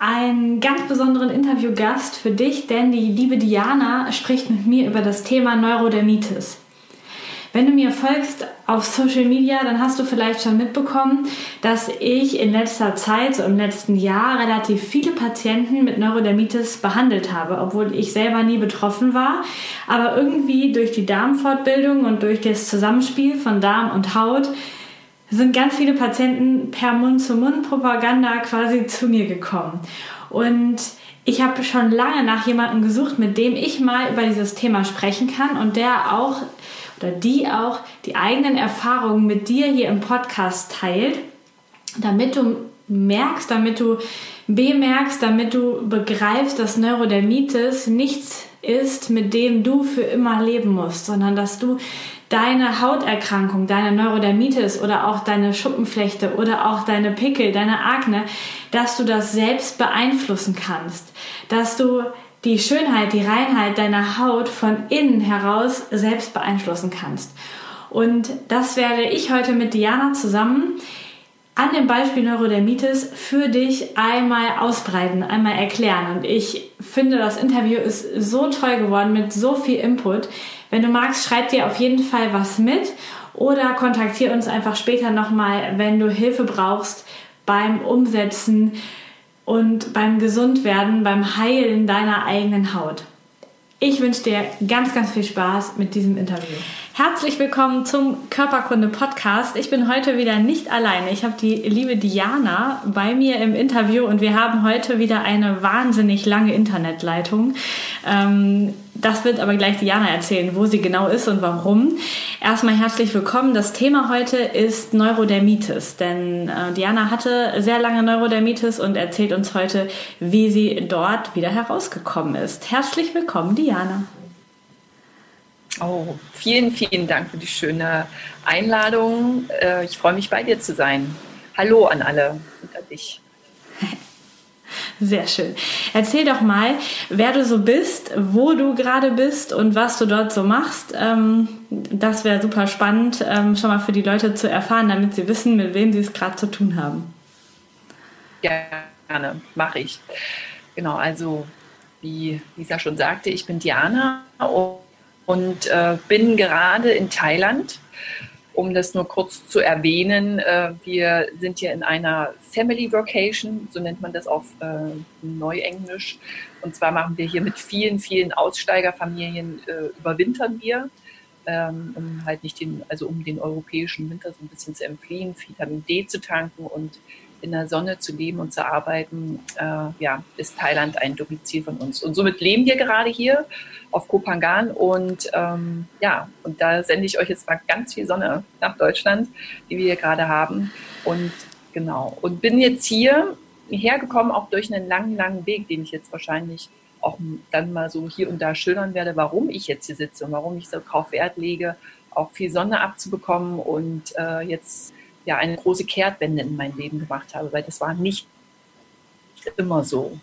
einen ganz besonderen Interviewgast für dich, denn die liebe Diana spricht mit mir über das Thema Neurodermitis. Wenn du mir folgst auf Social Media, dann hast du vielleicht schon mitbekommen, dass ich in letzter Zeit, so im letzten Jahr, relativ viele Patienten mit Neurodermitis behandelt habe, obwohl ich selber nie betroffen war. Aber irgendwie durch die Darmfortbildung und durch das Zusammenspiel von Darm und Haut sind ganz viele Patienten per Mund-zu-Mund-Propaganda quasi zu mir gekommen. Und ich habe schon lange nach jemandem gesucht, mit dem ich mal über dieses Thema sprechen kann und der auch oder die auch die eigenen Erfahrungen mit dir hier im Podcast teilt, damit du merkst, damit du bemerkst, damit du begreifst, dass Neurodermitis nichts ist, mit dem du für immer leben musst, sondern dass du deine Hauterkrankung, deine Neurodermitis oder auch deine Schuppenflechte oder auch deine Pickel, deine Akne, dass du das selbst beeinflussen kannst, dass du die Schönheit, die Reinheit deiner Haut von innen heraus selbst beeinflussen kannst. Und das werde ich heute mit Diana zusammen an dem Beispiel Neurodermitis für dich einmal ausbreiten, einmal erklären. Und ich finde, das Interview ist so toll geworden mit so viel Input. Wenn du magst, schreib dir auf jeden Fall was mit oder kontaktiere uns einfach später nochmal, wenn du Hilfe brauchst beim Umsetzen und beim Gesundwerden, beim Heilen deiner eigenen Haut. Ich wünsche dir ganz, ganz viel Spaß mit diesem Interview. Herzlich willkommen zum Körperkunde Podcast. Ich bin heute wieder nicht alleine. Ich habe die liebe Diana bei mir im Interview und wir haben heute wieder eine wahnsinnig lange Internetleitung. Ähm, das wird aber gleich Diana erzählen, wo sie genau ist und warum. Erstmal herzlich willkommen. Das Thema heute ist Neurodermitis, denn äh, Diana hatte sehr lange Neurodermitis und erzählt uns heute, wie sie dort wieder herausgekommen ist. Herzlich willkommen, Diana. Oh, vielen, vielen Dank für die schöne Einladung. Äh, ich freue mich, bei dir zu sein. Hallo an alle und an dich. Sehr schön. Erzähl doch mal, wer du so bist, wo du gerade bist und was du dort so machst. Ähm, das wäre super spannend, ähm, schon mal für die Leute zu erfahren, damit sie wissen, mit wem sie es gerade zu tun haben. Gerne, mache ich. Genau, also wie Lisa schon sagte, ich bin Diana und äh, bin gerade in Thailand um das nur kurz zu erwähnen, äh, wir sind hier in einer Family Vocation, so nennt man das auf äh, Neuenglisch. Und zwar machen wir hier mit vielen, vielen Aussteigerfamilien, äh, überwintern wir, ähm, um halt nicht den, also um den europäischen Winter so ein bisschen zu entfliehen, Vitamin D zu tanken und in der Sonne zu leben und zu arbeiten, äh, ja, ist Thailand ein Domizil von uns. Und somit leben wir gerade hier auf Kopangan und ähm, ja, und da sende ich euch jetzt mal ganz viel Sonne nach Deutschland, die wir hier gerade haben. Und genau, und bin jetzt hier hergekommen, auch durch einen langen, langen Weg, den ich jetzt wahrscheinlich auch dann mal so hier und da schildern werde, warum ich jetzt hier sitze und warum ich so drauf Wert lege, auch viel Sonne abzubekommen und äh, jetzt ja eine große Kehrtwende in mein Leben gemacht habe, weil das war nicht immer so.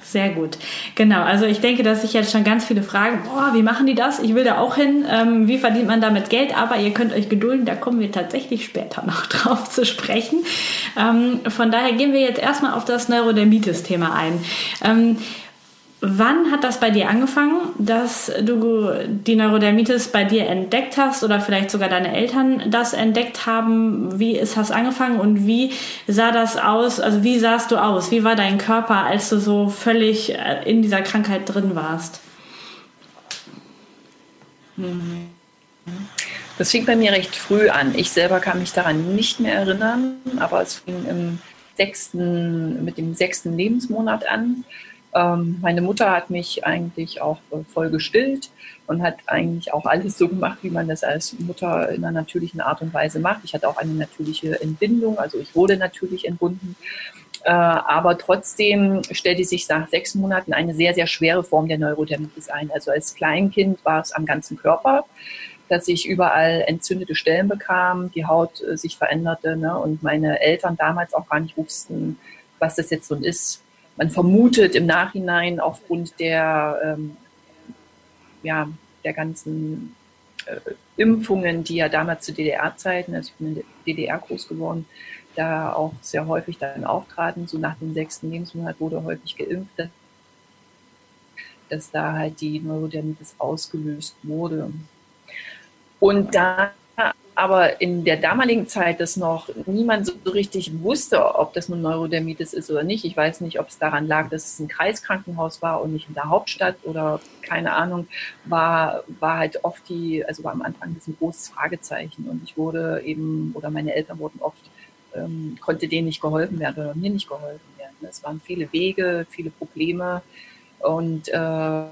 Sehr gut. Genau, also ich denke, dass sich jetzt schon ganz viele fragen, boah, wie machen die das? Ich will da auch hin. Ähm, wie verdient man damit Geld? Aber ihr könnt euch gedulden, da kommen wir tatsächlich später noch drauf zu sprechen. Ähm, von daher gehen wir jetzt erstmal auf das Neurodermitis-Thema ein. Ähm, Wann hat das bei dir angefangen, dass du die Neurodermitis bei dir entdeckt hast oder vielleicht sogar deine Eltern das entdeckt haben? Wie ist das angefangen und wie sah das aus? Also wie sahst du aus? Wie war dein Körper, als du so völlig äh, in dieser Krankheit drin warst? Das fing bei mir recht früh an. Ich selber kann mich daran nicht mehr erinnern, aber es fing im sechsten, mit dem sechsten Lebensmonat an ähm, meine Mutter hat mich eigentlich auch äh, voll gestillt und hat eigentlich auch alles so gemacht, wie man das als Mutter in einer natürlichen Art und Weise macht. Ich hatte auch eine natürliche Entbindung, also ich wurde natürlich entbunden. Äh, aber trotzdem stellte sich nach sechs Monaten eine sehr, sehr schwere Form der Neurodermitis ein. Also als Kleinkind war es am ganzen Körper, dass ich überall entzündete Stellen bekam, die Haut äh, sich veränderte ne? und meine Eltern damals auch gar nicht wussten, was das jetzt so ist. Man vermutet im Nachhinein aufgrund der, ähm, ja, der ganzen äh, Impfungen, die ja damals zu DDR-Zeiten, also ich bin in der DDR groß geworden, da auch sehr häufig dann auftraten. So nach dem sechsten Lebensmonat wurde häufig geimpft, dass da halt die Neurodermitis ausgelöst wurde. Und da aber in der damaligen Zeit das noch niemand so richtig wusste, ob das nun Neurodermitis ist oder nicht. Ich weiß nicht, ob es daran lag, dass es ein Kreiskrankenhaus war und nicht in der Hauptstadt oder keine Ahnung, war, war halt oft die, also war am Anfang ein großes Fragezeichen und ich wurde eben, oder meine Eltern wurden oft ähm, konnte denen nicht geholfen werden oder mir nicht geholfen werden. Es waren viele Wege, viele Probleme und äh,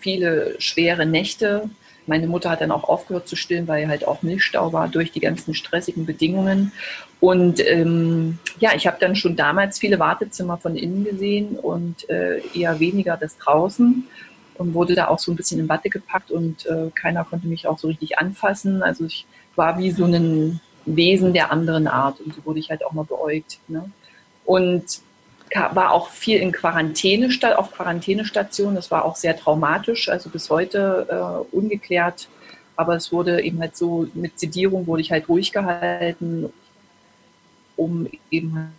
viele schwere Nächte. Meine Mutter hat dann auch aufgehört zu stillen, weil halt auch Milchstau war durch die ganzen stressigen Bedingungen. Und ähm, ja, ich habe dann schon damals viele Wartezimmer von innen gesehen und äh, eher weniger das draußen und wurde da auch so ein bisschen in Watte gepackt und äh, keiner konnte mich auch so richtig anfassen. Also ich war wie so ein Wesen der anderen Art. Und so wurde ich halt auch mal beäugt. Ne? Und war auch viel in Quarantäne, auf Quarantänestation. Das war auch sehr traumatisch, also bis heute äh, ungeklärt. Aber es wurde eben halt so, mit Sedierung wurde ich halt ruhig gehalten, um eben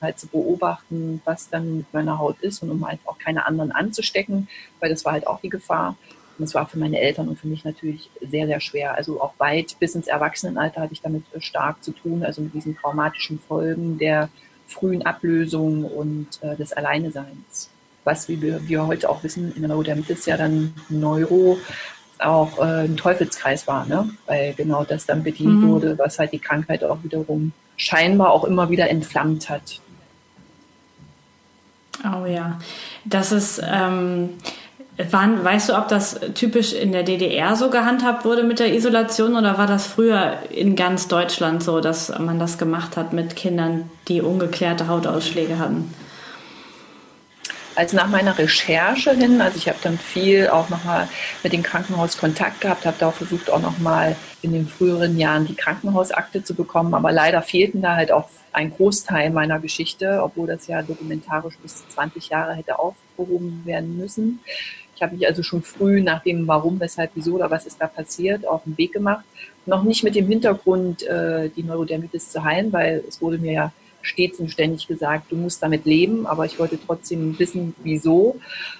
halt zu beobachten, was dann mit meiner Haut ist und um halt auch keine anderen anzustecken, weil das war halt auch die Gefahr. Und es war für meine Eltern und für mich natürlich sehr, sehr schwer. Also auch weit bis ins Erwachsenenalter hatte ich damit stark zu tun, also mit diesen traumatischen Folgen der frühen Ablösung und äh, des Alleineseins. Was, wie wir, wir heute auch wissen, in der Neurodermitis ja dann Neuro auch äh, ein Teufelskreis war, ne? weil genau das dann bedient mhm. wurde, was halt die Krankheit auch wiederum scheinbar auch immer wieder entflammt hat. Oh ja, das ist, ähm, Wann, weißt du, ob das typisch in der DDR so gehandhabt wurde mit der Isolation oder war das früher in ganz Deutschland so, dass man das gemacht hat mit Kindern, die ungeklärte Hautausschläge hatten? Also nach meiner Recherche hin, also ich habe dann viel auch nochmal mit dem Krankenhaus Kontakt gehabt, habe da auch versucht, auch nochmal in den früheren Jahren die Krankenhausakte zu bekommen, aber leider fehlten da halt auch ein Großteil meiner Geschichte, obwohl das ja dokumentarisch bis 20 Jahre hätte aufgehoben werden müssen. Ich habe mich also schon früh nach dem Warum, Weshalb, Wieso oder was ist da passiert auf den Weg gemacht. Noch nicht mit dem Hintergrund, äh, die Neurodermitis zu heilen, weil es wurde mir ja stets und ständig gesagt, du musst damit leben, aber ich wollte trotzdem wissen, wieso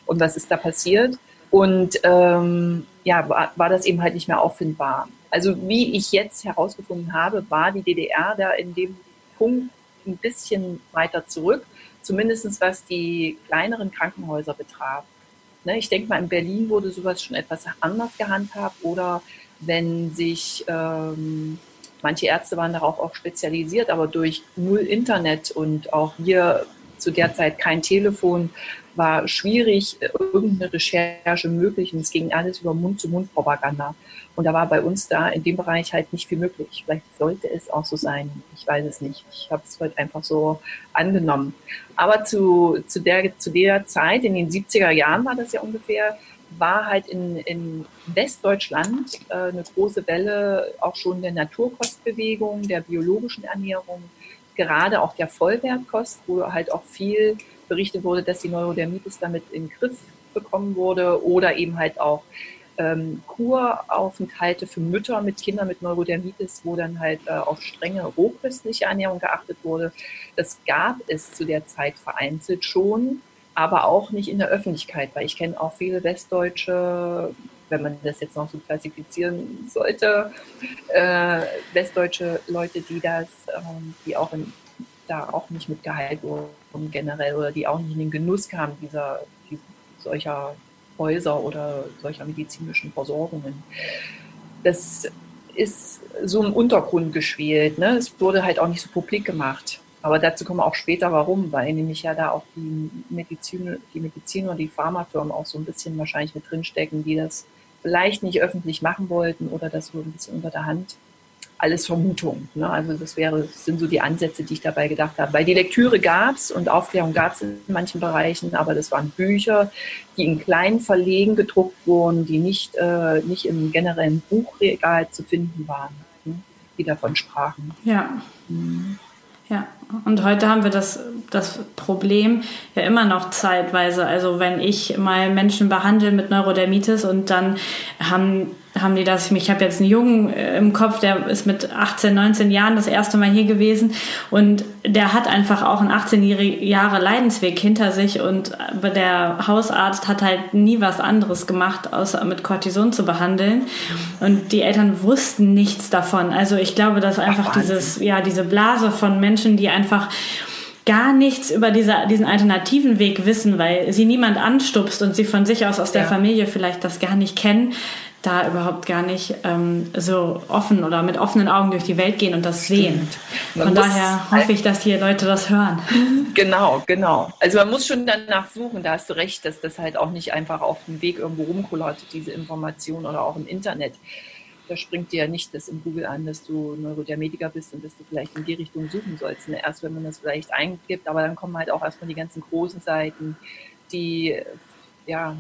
und was ist da passiert. Und ähm, ja, war, war das eben halt nicht mehr auffindbar. Also wie ich jetzt herausgefunden habe, war die DDR da in dem Punkt ein bisschen weiter zurück, zumindest was die kleineren Krankenhäuser betraf. Ne, ich denke mal, in Berlin wurde sowas schon etwas anders gehandhabt oder wenn sich ähm, manche Ärzte waren darauf auch spezialisiert, aber durch null Internet und auch hier zu der Zeit kein Telefon war schwierig, irgendeine Recherche möglich und es ging alles über Mund-zu-Mund-Propaganda. Und da war bei uns da in dem Bereich halt nicht viel möglich. Vielleicht sollte es auch so sein. Ich weiß es nicht. Ich habe es heute einfach so angenommen. Aber zu, zu, der, zu der Zeit, in den 70er Jahren war das ja ungefähr, war halt in, in Westdeutschland äh, eine große Welle auch schon der Naturkostbewegung, der biologischen Ernährung, gerade auch der Vollwertkost, wo halt auch viel berichtet wurde, dass die Neurodermitis damit in den Griff bekommen wurde oder eben halt auch ähm, Kuraufenthalte für Mütter mit Kindern mit Neurodermitis, wo dann halt äh, auf strenge rohköstliche Ernährung geachtet wurde. Das gab es zu der Zeit vereinzelt schon, aber auch nicht in der Öffentlichkeit, weil ich kenne auch viele westdeutsche, wenn man das jetzt noch so klassifizieren sollte, äh, westdeutsche Leute, die das, ähm, die auch in, da auch nicht mit geheilt wurden generell oder die auch nicht in den Genuss kamen dieser, die, solcher Häuser oder solcher medizinischen Versorgungen. Das ist so im Untergrund geschwelt. Ne? Es wurde halt auch nicht so publik gemacht. Aber dazu kommen wir auch später, warum, weil nämlich ja da auch die Medizin, die Medizin und die Pharmafirmen auch so ein bisschen wahrscheinlich mit drinstecken, die das vielleicht nicht öffentlich machen wollten oder das so ein bisschen unter der Hand alles Vermutung. Ne? Also das wäre, das sind so die Ansätze, die ich dabei gedacht habe. Weil die Lektüre gab es und Aufklärung gab es in manchen Bereichen, aber das waren Bücher, die in kleinen Verlegen gedruckt wurden, die nicht, äh, nicht im generellen Buchregal zu finden waren, ne? die davon sprachen. Ja. Mhm. Ja, und heute haben wir das, das Problem ja immer noch zeitweise. Also wenn ich mal Menschen behandle mit Neurodermitis und dann haben haben die das, ich habe jetzt einen Jungen äh, im Kopf, der ist mit 18, 19 Jahren das erste Mal hier gewesen und der hat einfach auch einen 18 Jahre Leidensweg hinter sich und äh, der Hausarzt hat halt nie was anderes gemacht, außer mit Cortison zu behandeln und die Eltern wussten nichts davon. Also ich glaube, dass einfach Ach, dieses, ja, diese Blase von Menschen, die einfach gar nichts über diese, diesen alternativen Weg wissen, weil sie niemand anstupst und sie von sich aus aus der ja. Familie vielleicht das gar nicht kennen, da überhaupt gar nicht ähm, so offen oder mit offenen Augen durch die Welt gehen und das sehen. Von daher hoffe ich, dass hier Leute das hören. Genau, genau. Also man muss schon danach suchen, da hast du recht, dass das halt auch nicht einfach auf dem Weg irgendwo rumkullert, diese Information oder auch im Internet. Da springt dir ja nicht das im Google an, dass du Neurodermetiker bist und dass du vielleicht in die Richtung suchen sollst. Ne? Erst wenn man das vielleicht eingibt, aber dann kommen halt auch erstmal die ganzen großen Seiten, die ja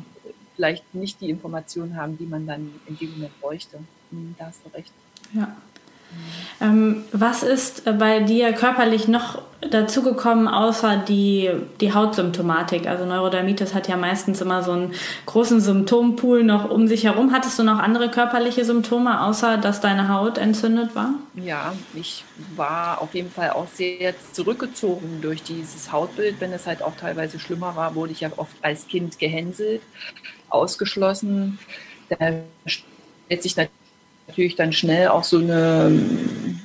vielleicht nicht die Informationen haben, die man dann in dem Moment bräuchte. Hm, da hast du recht. Ja. Ähm, was ist bei dir körperlich noch dazugekommen, außer die, die Hautsymptomatik? Also Neurodermitis hat ja meistens immer so einen großen Symptompool noch um sich herum. Hattest du noch andere körperliche Symptome, außer dass deine Haut entzündet war? Ja, ich war auf jeden Fall auch sehr zurückgezogen durch dieses Hautbild. Wenn es halt auch teilweise schlimmer war, wurde ich ja oft als Kind gehänselt, ausgeschlossen. Da stellt sich natürlich dann schnell auch so, eine,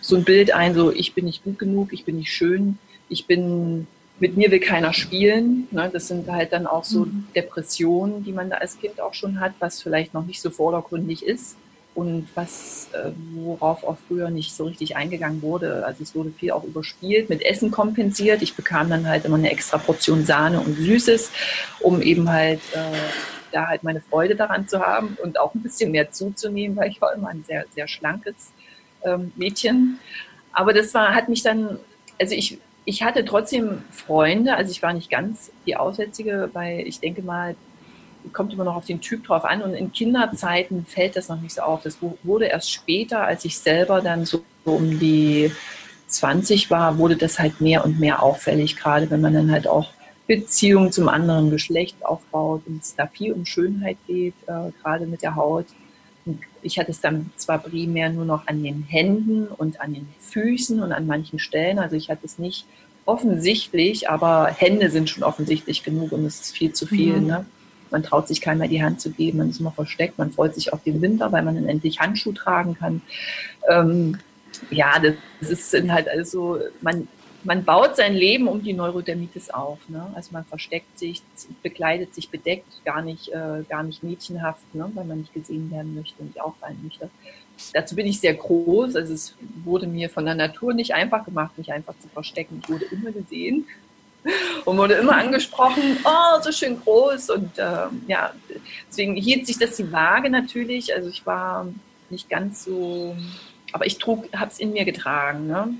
so ein Bild ein, so ich bin nicht gut genug, ich bin nicht schön, ich bin, mit mir will keiner spielen. Ne? Das sind halt dann auch so mhm. Depressionen, die man da als Kind auch schon hat, was vielleicht noch nicht so vordergründig ist und was, äh, worauf auch früher nicht so richtig eingegangen wurde. Also es wurde viel auch überspielt, mit Essen kompensiert. Ich bekam dann halt immer eine extra Portion Sahne und Süßes, um eben halt äh, da halt meine Freude daran zu haben und auch ein bisschen mehr zuzunehmen, weil ich war immer ein sehr, sehr schlankes ähm, Mädchen. Aber das war, hat mich dann, also ich, ich hatte trotzdem Freunde, also ich war nicht ganz die Aussätzige, weil ich denke mal, kommt immer noch auf den Typ drauf an und in Kinderzeiten fällt das noch nicht so auf. Das wurde erst später, als ich selber dann so um die 20 war, wurde das halt mehr und mehr auffällig, gerade wenn man dann halt auch Beziehung zum anderen Geschlecht aufbaut und es da viel um Schönheit geht, äh, gerade mit der Haut. Und ich hatte es dann zwar primär nur noch an den Händen und an den Füßen und an manchen Stellen, also ich hatte es nicht offensichtlich, aber Hände sind schon offensichtlich genug und es ist viel zu viel. Mhm. Ne? Man traut sich keiner die Hand zu geben, man ist immer versteckt, man freut sich auf den Winter, weil man dann endlich Handschuh tragen kann. Ähm, ja, das ist halt also, man, man baut sein Leben um die Neurodermitis auf. Ne? Also man versteckt sich, bekleidet sich bedeckt, gar nicht, äh, gar nicht mädchenhaft, ne? weil man nicht gesehen werden möchte und nicht auffallen möchte. Dazu bin ich sehr groß. Also es wurde mir von der Natur nicht einfach gemacht, mich einfach zu verstecken. Ich wurde immer gesehen und wurde immer angesprochen, oh, so schön groß. Und äh, ja, deswegen hielt sich das die Waage natürlich. Also ich war nicht ganz so, aber ich trug, habe es in mir getragen. Ne?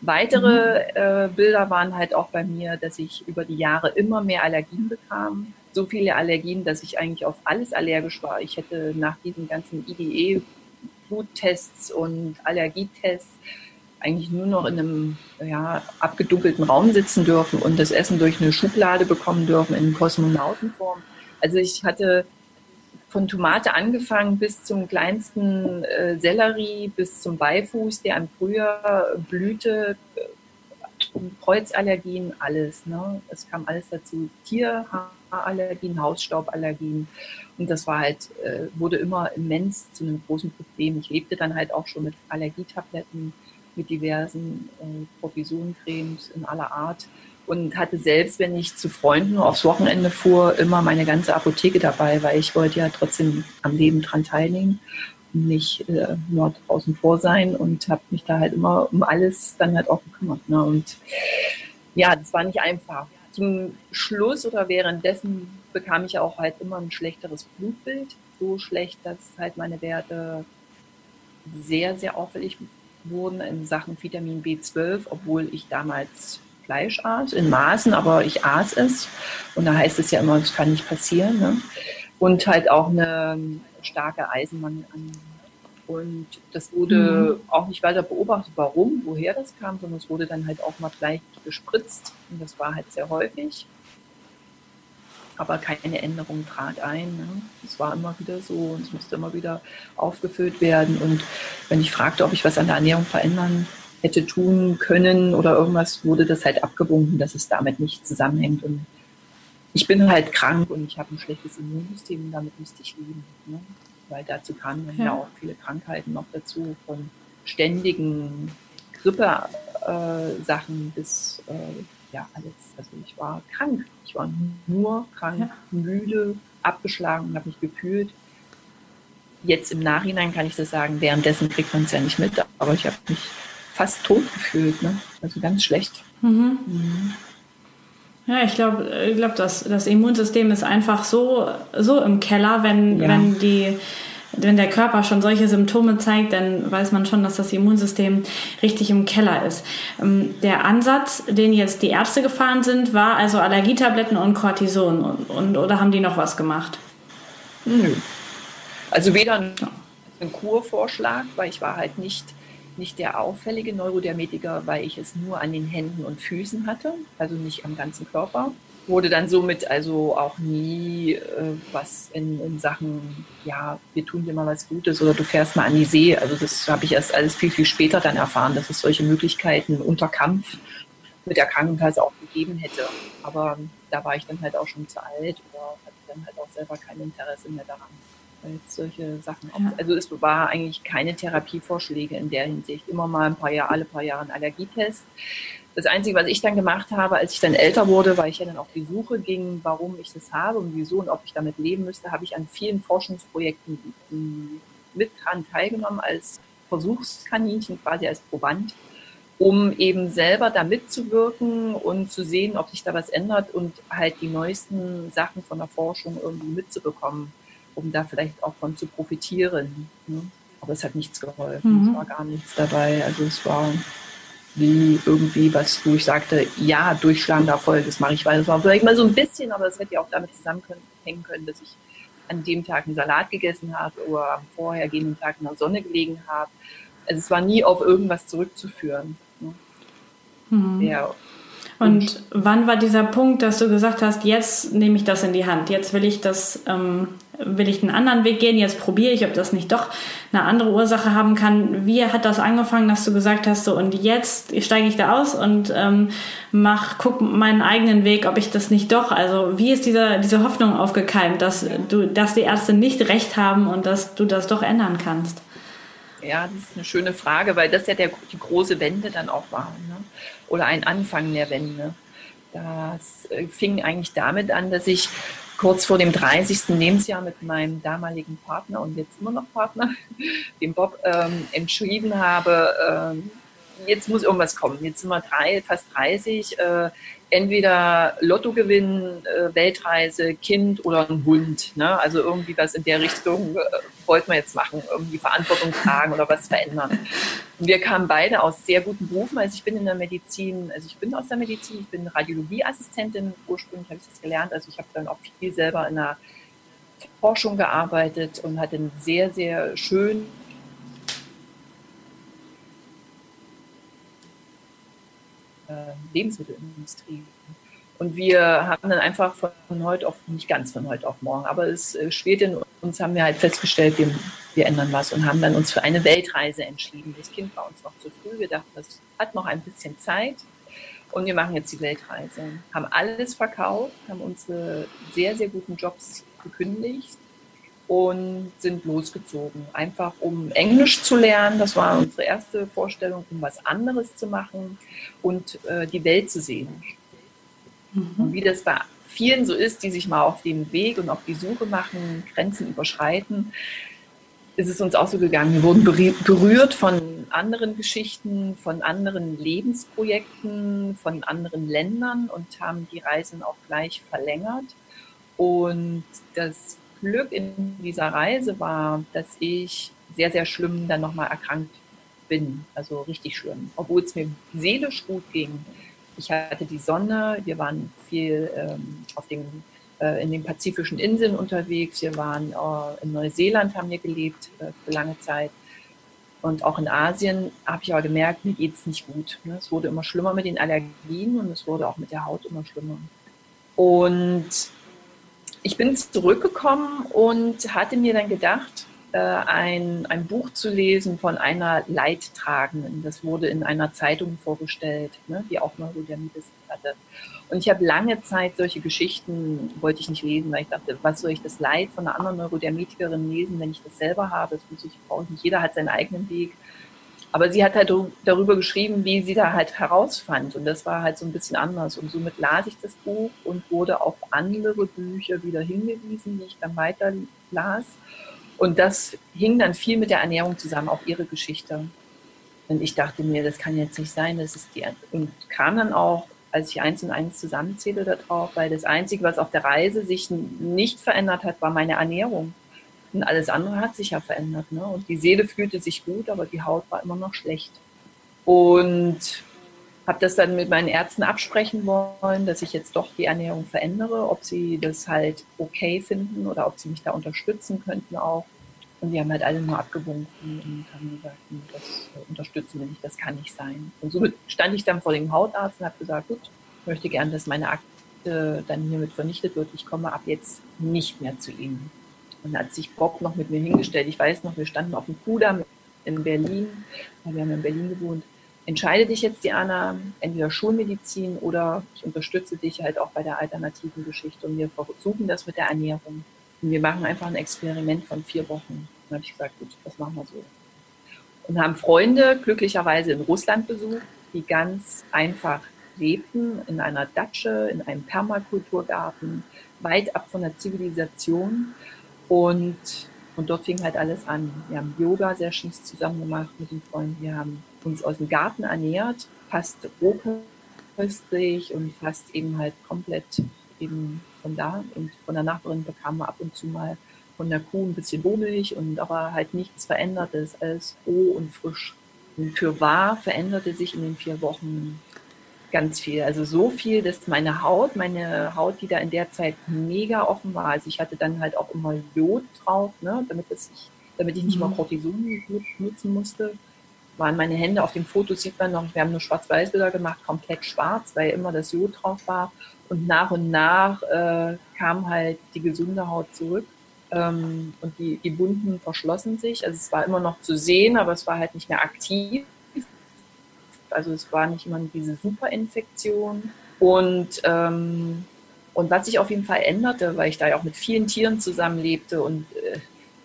Weitere mhm. äh, Bilder waren halt auch bei mir, dass ich über die Jahre immer mehr Allergien bekam. So viele Allergien, dass ich eigentlich auf alles allergisch war. Ich hätte nach diesen ganzen IDE Bluttests und Allergietests eigentlich nur noch in einem ja, abgedunkelten Raum sitzen dürfen und das Essen durch eine Schublade bekommen dürfen in Kosmonautenform. Also ich hatte von Tomate angefangen bis zum kleinsten äh, Sellerie, bis zum Beifuß, der im Frühjahr blühte, äh, Kreuzallergien, alles. Ne? Es kam alles dazu. Tierhaarallergien, Hausstauballergien. Und das war halt, äh, wurde immer immens zu einem großen Problem. Ich lebte dann halt auch schon mit Allergietabletten, mit diversen äh, Provisioncremes in aller Art und hatte selbst, wenn ich zu Freunden aufs Wochenende fuhr, immer meine ganze Apotheke dabei, weil ich wollte ja trotzdem am Leben dran teilnehmen und nicht äh, nur draußen vor sein und habe mich da halt immer um alles dann halt auch gekümmert. Ne? Und ja, das war nicht einfach. Zum Schluss oder währenddessen bekam ich auch halt immer ein schlechteres Blutbild. So schlecht, dass halt meine Werte sehr, sehr auffällig wurden in Sachen Vitamin B12, obwohl ich damals Fleisch aß, in Maßen, aber ich aß es. Und da heißt es ja immer, das kann nicht passieren. Ne? Und halt auch eine starke Eisenmangel an. Und das wurde mhm. auch nicht weiter beobachtet, warum, woher das kam, sondern es wurde dann halt auch mal gleich gespritzt. Und das war halt sehr häufig. Aber keine Änderung trat ein. Ne? Es war immer wieder so und es musste immer wieder aufgefüllt werden. Und wenn ich fragte, ob ich was an der Ernährung verändern hätte tun können oder irgendwas, wurde das halt abgewunken, dass es damit nicht zusammenhängt. Und ich bin halt krank und ich habe ein schlechtes Immunsystem und damit müsste ich leben. Ne? Weil dazu kamen ja. ja. auch viele Krankheiten noch dazu, von ständigen Grippe-Sachen äh, bis äh, ja alles. Also ich war krank. Ich war nur krank, ja. müde, abgeschlagen und habe mich gefühlt. Jetzt im Nachhinein kann ich das sagen, währenddessen kriegt man es ja nicht mit, aber ich habe mich fast tot gefühlt, ne? also ganz schlecht. Mhm. Mhm. Ja, ich glaube, ich glaub, das, das Immunsystem ist einfach so, so im Keller, wenn, ja. wenn, die, wenn der Körper schon solche Symptome zeigt, dann weiß man schon, dass das Immunsystem richtig im Keller ist. Ähm, der Ansatz, den jetzt die Ärzte gefahren sind, war also Allergietabletten und Cortison. Und, und oder haben die noch was gemacht? Nö. Also weder ein, ein Kurvorschlag, weil ich war halt nicht nicht der auffällige Neurodermetiker, weil ich es nur an den Händen und Füßen hatte, also nicht am ganzen Körper. Wurde dann somit also auch nie äh, was in, in, Sachen, ja, wir tun dir mal was Gutes oder du fährst mal an die See. Also das habe ich erst alles viel, viel später dann erfahren, dass es solche Möglichkeiten unter Kampf mit der Krankenkasse auch gegeben hätte. Aber da war ich dann halt auch schon zu alt oder hatte dann halt auch selber kein Interesse mehr daran solche Sachen. Ja. Also es war eigentlich keine Therapievorschläge in der Hinsicht. Immer mal ein paar Jahre, alle paar Jahre ein Allergietest. Das Einzige, was ich dann gemacht habe, als ich dann älter wurde, weil ich ja dann auf die Suche ging, warum ich das habe und wieso und ob ich damit leben müsste, habe ich an vielen Forschungsprojekten mit dran teilgenommen als Versuchskaninchen, quasi als Proband, um eben selber da mitzuwirken und zu sehen, ob sich da was ändert und halt die neuesten Sachen von der Forschung irgendwie mitzubekommen um da vielleicht auch von zu profitieren. Ne? Aber es hat nichts geholfen, mhm. es war gar nichts dabei. Also es war wie irgendwie was, wo ich sagte, ja, durchschlagender Erfolg, das mache ich weiter. Das war vielleicht mal so ein bisschen, aber es hätte ja auch damit zusammenhängen können, dass ich an dem Tag einen Salat gegessen habe oder am vorhergehenden Tag in der Sonne gelegen habe. Also es war nie auf irgendwas zurückzuführen. Ne? Mhm. Ja, und wann war dieser Punkt, dass du gesagt hast, jetzt nehme ich das in die Hand, jetzt will ich das, ähm, will ich einen anderen Weg gehen, jetzt probiere ich, ob das nicht doch eine andere Ursache haben kann. Wie hat das angefangen, dass du gesagt hast, so und jetzt steige ich da aus und ähm, mach, guck meinen eigenen Weg, ob ich das nicht doch, also wie ist diese, diese Hoffnung aufgekeimt, dass du, dass die Ärzte nicht recht haben und dass du das doch ändern kannst? Ja, das ist eine schöne Frage, weil das ja der, die große Wende dann auch war. Ne? Oder ein Anfang der Wende. Das äh, fing eigentlich damit an, dass ich kurz vor dem 30. Lebensjahr mit meinem damaligen Partner und jetzt immer noch Partner, dem Bob, ähm, entschieden habe, ähm, jetzt muss irgendwas kommen. Jetzt sind wir drei, fast 30. Äh, entweder Lotto gewinnen, äh, Weltreise, Kind oder ein Hund. Ne? Also irgendwie was in der Richtung äh, wollten wir jetzt machen, irgendwie Verantwortung tragen oder was verändern. Und wir kamen beide aus sehr guten Berufen. Also ich bin in der Medizin, also ich bin aus der Medizin, ich bin Radiologieassistentin, ursprünglich habe ich das gelernt. Also ich habe dann auch viel selber in der Forschung gearbeitet und hatte einen sehr, sehr schönen Lebensmittelindustrie. Und wir haben dann einfach von heute auf, nicht ganz von heute auf morgen, aber es äh, schwirrt in uns, haben wir halt festgestellt, wir, wir ändern was und haben dann uns für eine Weltreise entschieden. Das Kind war uns noch zu früh, wir dachten, das hat noch ein bisschen Zeit und wir machen jetzt die Weltreise. Haben alles verkauft, haben unsere sehr, sehr guten Jobs gekündigt und sind losgezogen. Einfach um Englisch zu lernen, das war unsere erste Vorstellung, um was anderes zu machen und äh, die Welt zu sehen. Mhm. Und wie das bei vielen so ist, die sich mal auf den Weg und auf die Suche machen, Grenzen überschreiten, ist es uns auch so gegangen. Wir wurden berührt von anderen Geschichten, von anderen Lebensprojekten, von anderen Ländern und haben die Reisen auch gleich verlängert. Und das Glück in dieser Reise war, dass ich sehr, sehr schlimm dann nochmal erkrankt bin. Also richtig schlimm. Obwohl es mir seelisch gut ging. Ich hatte die Sonne, wir waren viel ähm, auf den, äh, in den pazifischen Inseln unterwegs, wir waren äh, in Neuseeland, haben wir gelebt äh, für lange Zeit. Und auch in Asien habe ich aber gemerkt, mir geht es nicht gut. Ne? Es wurde immer schlimmer mit den Allergien und es wurde auch mit der Haut immer schlimmer. Und ich bin zurückgekommen und hatte mir dann gedacht, äh, ein, ein Buch zu lesen von einer Leidtragenden. Das wurde in einer Zeitung vorgestellt, ne, die auch Neurodermitis hatte. Und ich habe lange Zeit solche Geschichten, wollte ich nicht lesen, weil ich dachte, was soll ich das Leid von einer anderen Neurodermitikerin lesen, wenn ich das selber habe? Das muss ich, brauche nicht. Jeder hat seinen eigenen Weg. Aber sie hat halt darüber geschrieben, wie sie da halt herausfand. Und das war halt so ein bisschen anders. Und somit las ich das Buch und wurde auf andere Bücher wieder hingewiesen, die ich dann weiter las. Und das hing dann viel mit der Ernährung zusammen, auch ihre Geschichte. Und ich dachte mir, das kann jetzt nicht sein, das ist die. Und kam dann auch, als ich eins und eins zusammenzähle, darauf, weil das Einzige, was auf der Reise sich nicht verändert hat, war meine Ernährung. Und alles andere hat sich ja verändert. Ne? Und die Seele fühlte sich gut, aber die Haut war immer noch schlecht. Und habe das dann mit meinen Ärzten absprechen wollen, dass ich jetzt doch die Ernährung verändere, ob sie das halt okay finden oder ob sie mich da unterstützen könnten auch. Und die haben halt alle nur abgewunken und haben gesagt, das unterstützen wir nicht, das kann nicht sein. Und so stand ich dann vor dem Hautarzt und habe gesagt, gut, ich möchte gerne, dass meine Akte dann hiermit vernichtet wird. Ich komme ab jetzt nicht mehr zu Ihnen. Und hat sich Bob noch mit mir hingestellt. Ich weiß noch, wir standen auf dem Kudamm in Berlin, weil wir haben in Berlin gewohnt. Entscheide dich jetzt, Diana, entweder Schulmedizin oder ich unterstütze dich halt auch bei der alternativen Geschichte und wir versuchen das mit der Ernährung. Und wir machen einfach ein Experiment von vier Wochen. Dann habe ich gesagt, gut, das machen wir so. Und haben Freunde glücklicherweise in Russland besucht, die ganz einfach lebten in einer Datsche, in einem Permakulturgarten, weit ab von der Zivilisation und, und dort fing halt alles an. Wir haben Yoga-Sessions zusammen gemacht mit den Freunden. Wir haben uns aus dem Garten ernährt, fast rohköstlich und fast eben halt komplett eben von da. Und von der Nachbarin bekamen wir ab und zu mal von der Kuh ein bisschen Rohmilch und aber halt nichts Verändertes, alles roh und frisch. Und für wahr veränderte sich in den vier Wochen ganz viel. Also so viel, dass meine Haut, meine Haut, die da in der Zeit mega offen war, also ich hatte dann halt auch immer Jod drauf, ne, damit, das ich, damit ich nicht mhm. mal Cortison nutzen musste, waren meine Hände auf dem Foto, sieht man noch, wir haben nur Schwarz-Weiß-Bilder gemacht, komplett schwarz, weil immer das Jod drauf war. Und nach und nach äh, kam halt die gesunde Haut zurück. Ähm, und die, die Wunden verschlossen sich. Also es war immer noch zu sehen, aber es war halt nicht mehr aktiv. Also es war nicht immer diese Superinfektion. Und, ähm, und was sich auf jeden Fall änderte, weil ich da ja auch mit vielen Tieren zusammenlebte und äh,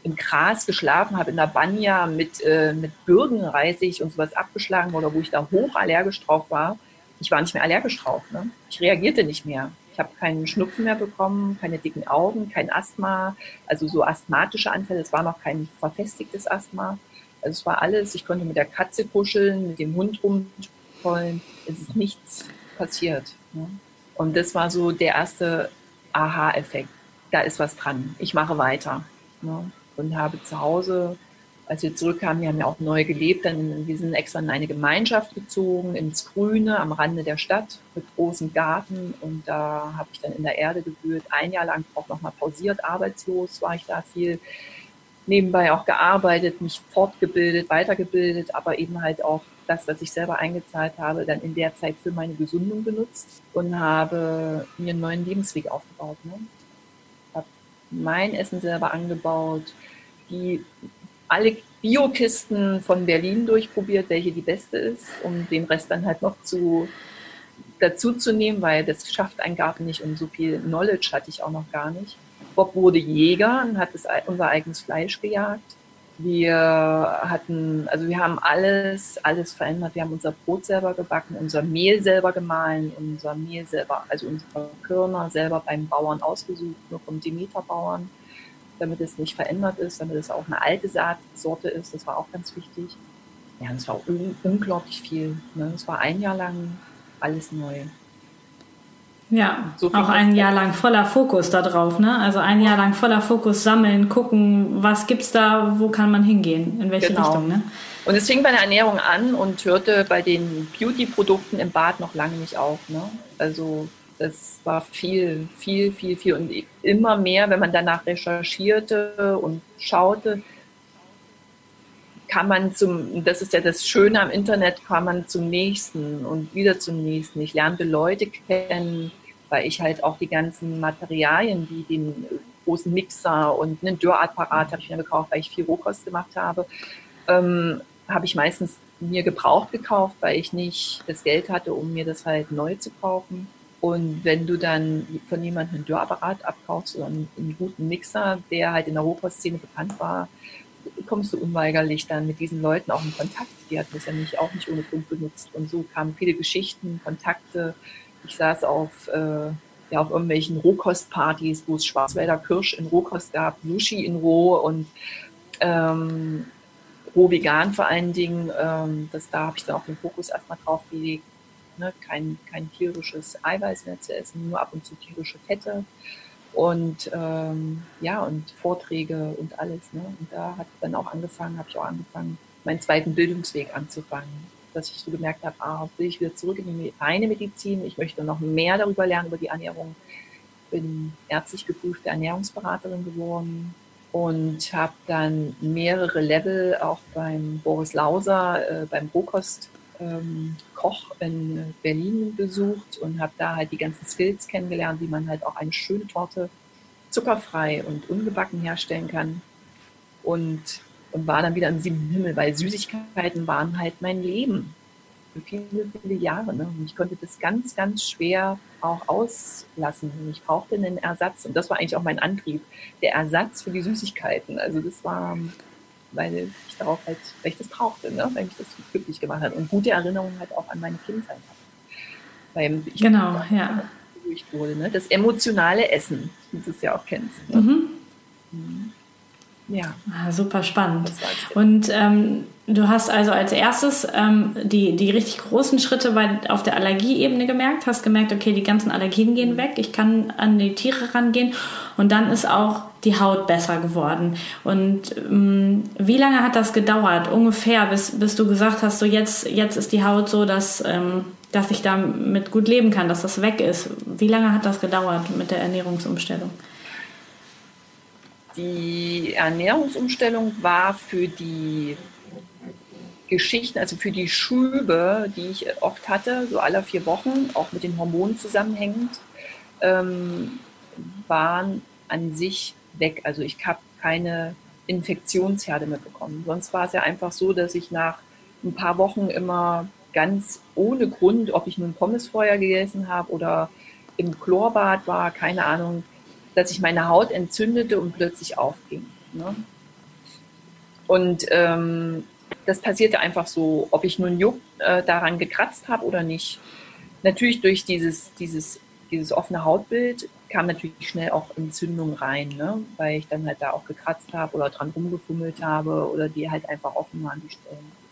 im Gras geschlafen habe, in der Banja mit, äh, mit Bürgenreisig und sowas abgeschlagen oder wo ich da hochallergisch drauf war, ich war nicht mehr allergisch drauf. Ne? Ich reagierte nicht mehr. Ich habe keinen Schnupfen mehr bekommen, keine dicken Augen, kein Asthma, also so asthmatische Anfälle. Es war noch kein verfestigtes Asthma. Also es war alles, ich konnte mit der Katze kuscheln, mit dem Hund rumtollen. Es ist nichts passiert. Ne? Und das war so der erste Aha-Effekt. Da ist was dran. Ich mache weiter. Ne? Und habe zu Hause, als wir zurückkamen, wir haben ja auch neu gelebt, dann, wir sind extra in eine Gemeinschaft gezogen, ins Grüne, am Rande der Stadt, mit großem Garten. Und da habe ich dann in der Erde gewühlt, ein Jahr lang auch nochmal pausiert, arbeitslos war ich da viel nebenbei auch gearbeitet, mich fortgebildet, weitergebildet, aber eben halt auch das, was ich selber eingezahlt habe, dann in der Zeit für meine Gesundung benutzt und habe mir einen neuen Lebensweg aufgebaut. Ne? Habe mein Essen selber angebaut, die alle Biokisten von Berlin durchprobiert, welche die beste ist, um den Rest dann halt noch zu dazu zu nehmen, weil das schafft ein Garten nicht und so viel Knowledge hatte ich auch noch gar nicht. Bob wurde Jäger und hat das, unser eigenes Fleisch gejagt. Wir hatten, also wir haben alles, alles verändert. Wir haben unser Brot selber gebacken, unser Mehl selber gemahlen, unser Mehl selber, also unsere Körner selber beim Bauern ausgesucht, nur vom Demeter-Bauern, damit es nicht verändert ist, damit es auch eine alte Saatsorte ist. Das war auch ganz wichtig. Ja, es war un unglaublich viel. Ne? Es war ein Jahr lang alles neu. Ja, so auch ein Jahr lang voller Fokus darauf, ne? Also ein Jahr lang voller Fokus sammeln, gucken, was gibt's da, wo kann man hingehen, in welche genau. Richtung, ne? Und es fing bei der Ernährung an und hörte bei den Beauty-Produkten im Bad noch lange nicht auf, ne? Also das war viel, viel, viel, viel und immer mehr, wenn man danach recherchierte und schaute, kann man zum, das ist ja das Schöne am Internet, kann man zum nächsten und wieder zum nächsten. Ich lernte Leute kennen, weil ich halt auch die ganzen Materialien wie den großen Mixer und einen Dörrapparat habe ich mir gekauft, weil ich viel Rohkost gemacht habe, ähm, habe ich meistens mir gebraucht gekauft, weil ich nicht das Geld hatte, um mir das halt neu zu kaufen. Und wenn du dann von jemandem einen Dörrapparat abkaufst oder einen, einen guten Mixer, der halt in der Rohkostszene bekannt war, kommst du unweigerlich dann mit diesen Leuten auch in Kontakt. Die hatten das ja nicht, auch nicht ohne Grund benutzt. Und so kamen viele Geschichten, Kontakte, ich saß auf, äh, ja, auf irgendwelchen Rohkostpartys, wo es Schwarzwälder Kirsch in Rohkost gab, Sushi in Roh und ähm, roh vegan vor allen Dingen. Ähm, das, da habe ich dann auch den Fokus erstmal drauf gelegt. Ne? Kein, kein tierisches Eiweiß mehr zu essen, nur ab und zu tierische Fette und ähm, ja und Vorträge und alles. Ne? Und da hat dann auch angefangen, habe ich auch angefangen, meinen zweiten Bildungsweg anzufangen dass ich so gemerkt habe, ah, will ich wieder zurück in die reine Medizin, ich möchte noch mehr darüber lernen, über die Ernährung. Bin ärztlich geprüfte Ernährungsberaterin geworden und habe dann mehrere Level auch beim Boris Lauser, äh, beim Rohkost ähm, Koch in Berlin besucht und habe da halt die ganzen Skills kennengelernt, wie man halt auch eine schöne Torte zuckerfrei und ungebacken herstellen kann. Und und war dann wieder im siebten Himmel, weil Süßigkeiten waren halt mein Leben für viele, viele Jahre. Ne? Und ich konnte das ganz, ganz schwer auch auslassen. Ich brauchte einen Ersatz. Und das war eigentlich auch mein Antrieb, der Ersatz für die Süßigkeiten. Also das war, weil ich darauf halt, weil ich das brauchte, ne? weil mich das glücklich gemacht hat. Und gute Erinnerungen halt auch an meine Kindheit. Weil ich genau, ja. Wurde, ne? Das emotionale Essen, wie du es ja auch kennst. Ne? Mhm. Mhm. Ja. Ah, super spannend. Und ähm, du hast also als erstes ähm, die, die richtig großen Schritte bei, auf der Allergieebene gemerkt, hast gemerkt, okay, die ganzen Allergien gehen mhm. weg, ich kann an die Tiere rangehen und dann ist auch die Haut besser geworden. Und ähm, wie lange hat das gedauert, ungefähr, bis, bis du gesagt hast, so jetzt, jetzt ist die Haut so, dass, ähm, dass ich damit gut leben kann, dass das weg ist? Wie lange hat das gedauert mit der Ernährungsumstellung? Die Ernährungsumstellung war für die Geschichten, also für die Schübe, die ich oft hatte, so alle vier Wochen, auch mit den Hormonen zusammenhängend, ähm, waren an sich weg. Also ich habe keine Infektionsherde mehr bekommen. Sonst war es ja einfach so, dass ich nach ein paar Wochen immer ganz ohne Grund, ob ich nun Pommes vorher gegessen habe oder im Chlorbad war, keine Ahnung, dass sich meine Haut entzündete und plötzlich aufging. Ne? Und ähm, das passierte einfach so, ob ich nun Juck äh, daran gekratzt habe oder nicht. Natürlich durch dieses, dieses, dieses offene Hautbild kam natürlich schnell auch Entzündung rein, ne? weil ich dann halt da auch gekratzt habe oder dran rumgefummelt habe oder die halt einfach offen waren, die Stellen.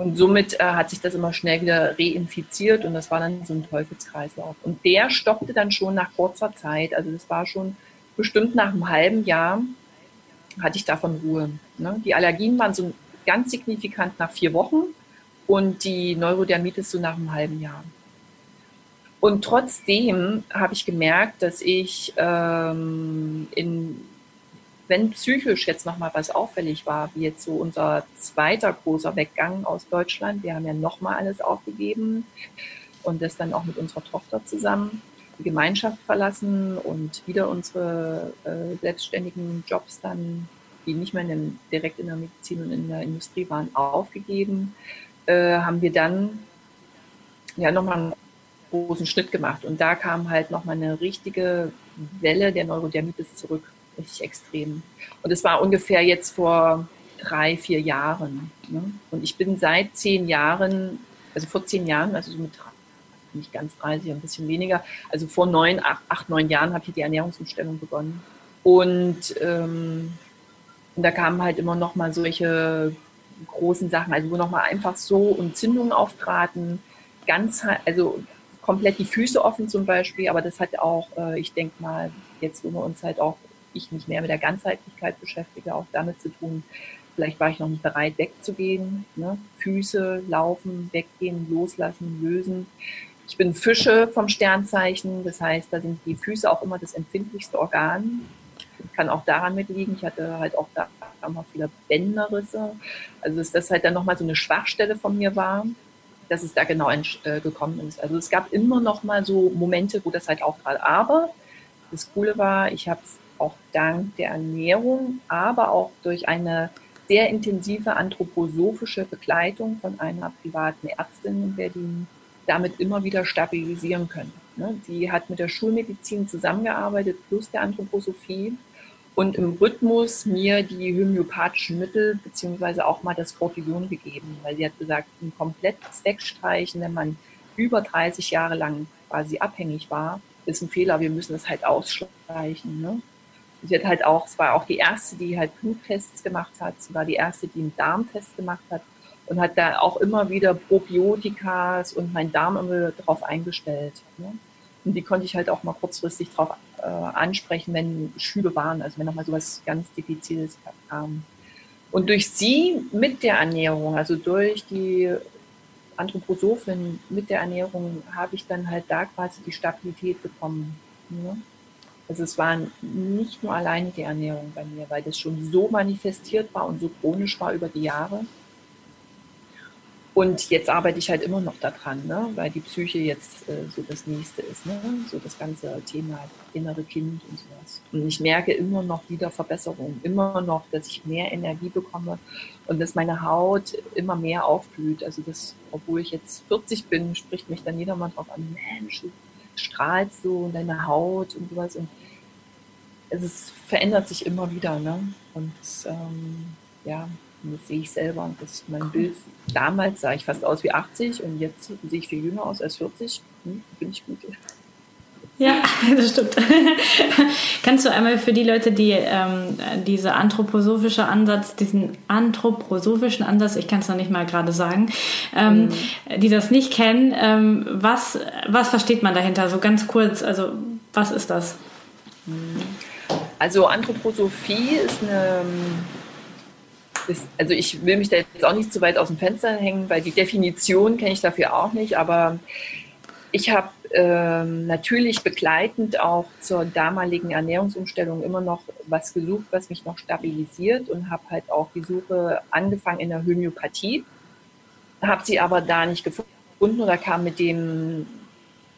Und somit äh, hat sich das immer schnell wieder reinfiziert und das war dann so ein Teufelskreislauf. Und der stoppte dann schon nach kurzer Zeit. Also das war schon bestimmt nach einem halben Jahr hatte ich davon Ruhe. Ne? Die Allergien waren so ganz signifikant nach vier Wochen und die Neurodermitis so nach einem halben Jahr. Und trotzdem habe ich gemerkt, dass ich ähm, in wenn psychisch jetzt nochmal was auffällig war, wie jetzt so unser zweiter großer Weggang aus Deutschland, wir haben ja nochmal alles aufgegeben und das dann auch mit unserer Tochter zusammen, die Gemeinschaft verlassen und wieder unsere äh, selbstständigen Jobs dann, die nicht mehr in dem, direkt in der Medizin und in der Industrie waren, aufgegeben, äh, haben wir dann ja nochmal einen großen Schritt gemacht. Und da kam halt nochmal eine richtige Welle der Neurodermitis zurück richtig extrem. Und es war ungefähr jetzt vor drei, vier Jahren. Ne? Und ich bin seit zehn Jahren, also vor zehn Jahren, also so mit nicht ganz 30, ein bisschen weniger, also vor neun, acht, acht neun Jahren habe ich die Ernährungsumstellung begonnen. Und, ähm, und da kamen halt immer noch mal solche großen Sachen, also wo noch mal einfach so Entzündungen auftraten, ganz, also komplett die Füße offen zum Beispiel, aber das hat auch, äh, ich denke mal, jetzt wo wir uns halt auch, ich mich mehr mit der Ganzheitlichkeit beschäftige, auch damit zu tun, vielleicht war ich noch nicht bereit wegzugehen. Ne? Füße, laufen, weggehen, loslassen, lösen. Ich bin Fische vom Sternzeichen, das heißt, da sind die Füße auch immer das empfindlichste Organ. Kann auch daran mitliegen. Ich hatte halt auch da immer viele Bänderrisse. Also dass das halt dann nochmal so eine Schwachstelle von mir war dass es da genau äh, gekommen ist. Also es gab immer noch mal so Momente, wo das halt auftrat. Aber das Coole war, ich habe es auch dank der Ernährung, aber auch durch eine sehr intensive anthroposophische Begleitung von einer privaten Ärztin in Berlin damit immer wieder stabilisieren können. Ne? Sie hat mit der Schulmedizin zusammengearbeitet plus der Anthroposophie und im Rhythmus mir die homöopathischen Mittel beziehungsweise auch mal das Cortison gegeben, weil sie hat gesagt, ein komplettes Wegstreichen, wenn man über 30 Jahre lang quasi abhängig war, ist ein Fehler. Wir müssen das halt ausstreichen. Ne? Sie hat halt auch, es war auch die erste, die halt Bluttests gemacht hat. Sie war die erste, die einen Darmtest gemacht hat und hat da auch immer wieder Probiotikas und mein Darm immer drauf eingestellt. Ne? Und die konnte ich halt auch mal kurzfristig drauf äh, ansprechen, wenn Schübe waren, also wenn nochmal sowas ganz Diffiziles kam. Und durch sie mit der Ernährung, also durch die Anthroposophin mit der Ernährung, habe ich dann halt da quasi die Stabilität bekommen. Ne? Also es war nicht nur alleine die Ernährung bei mir, weil das schon so manifestiert war und so chronisch war über die Jahre. Und jetzt arbeite ich halt immer noch daran, ne? weil die Psyche jetzt äh, so das nächste ist, ne? so das ganze Thema innere Kind und sowas. Und ich merke immer noch wieder Verbesserungen, immer noch, dass ich mehr Energie bekomme und dass meine Haut immer mehr aufblüht. Also das, obwohl ich jetzt 40 bin, spricht mich dann jeder mal drauf an, Mensch, du strahlst so und deine Haut und sowas. Und es ist, verändert sich immer wieder. Ne? Und ähm, ja, und das sehe ich selber. Und das mein cool. Bild. Damals sah ich fast aus wie 80 und jetzt sehe ich viel jünger aus als 40. Hm, bin ich gut. Ja, das stimmt. Kannst du einmal für die Leute, die ähm, diese anthroposophische Ansatz, diesen anthroposophischen Ansatz, ich kann es noch nicht mal gerade sagen, ähm, mhm. die das nicht kennen, ähm, was, was versteht man dahinter? So ganz kurz, also was ist das? Also Anthroposophie ist eine ist, also ich will mich da jetzt auch nicht zu weit aus dem Fenster hängen, weil die Definition kenne ich dafür auch nicht, aber ich habe ähm, natürlich begleitend auch zur damaligen Ernährungsumstellung immer noch was gesucht, was mich noch stabilisiert und habe halt auch die Suche angefangen in der Homöopathie, habe sie aber da nicht gefunden oder kam mit dem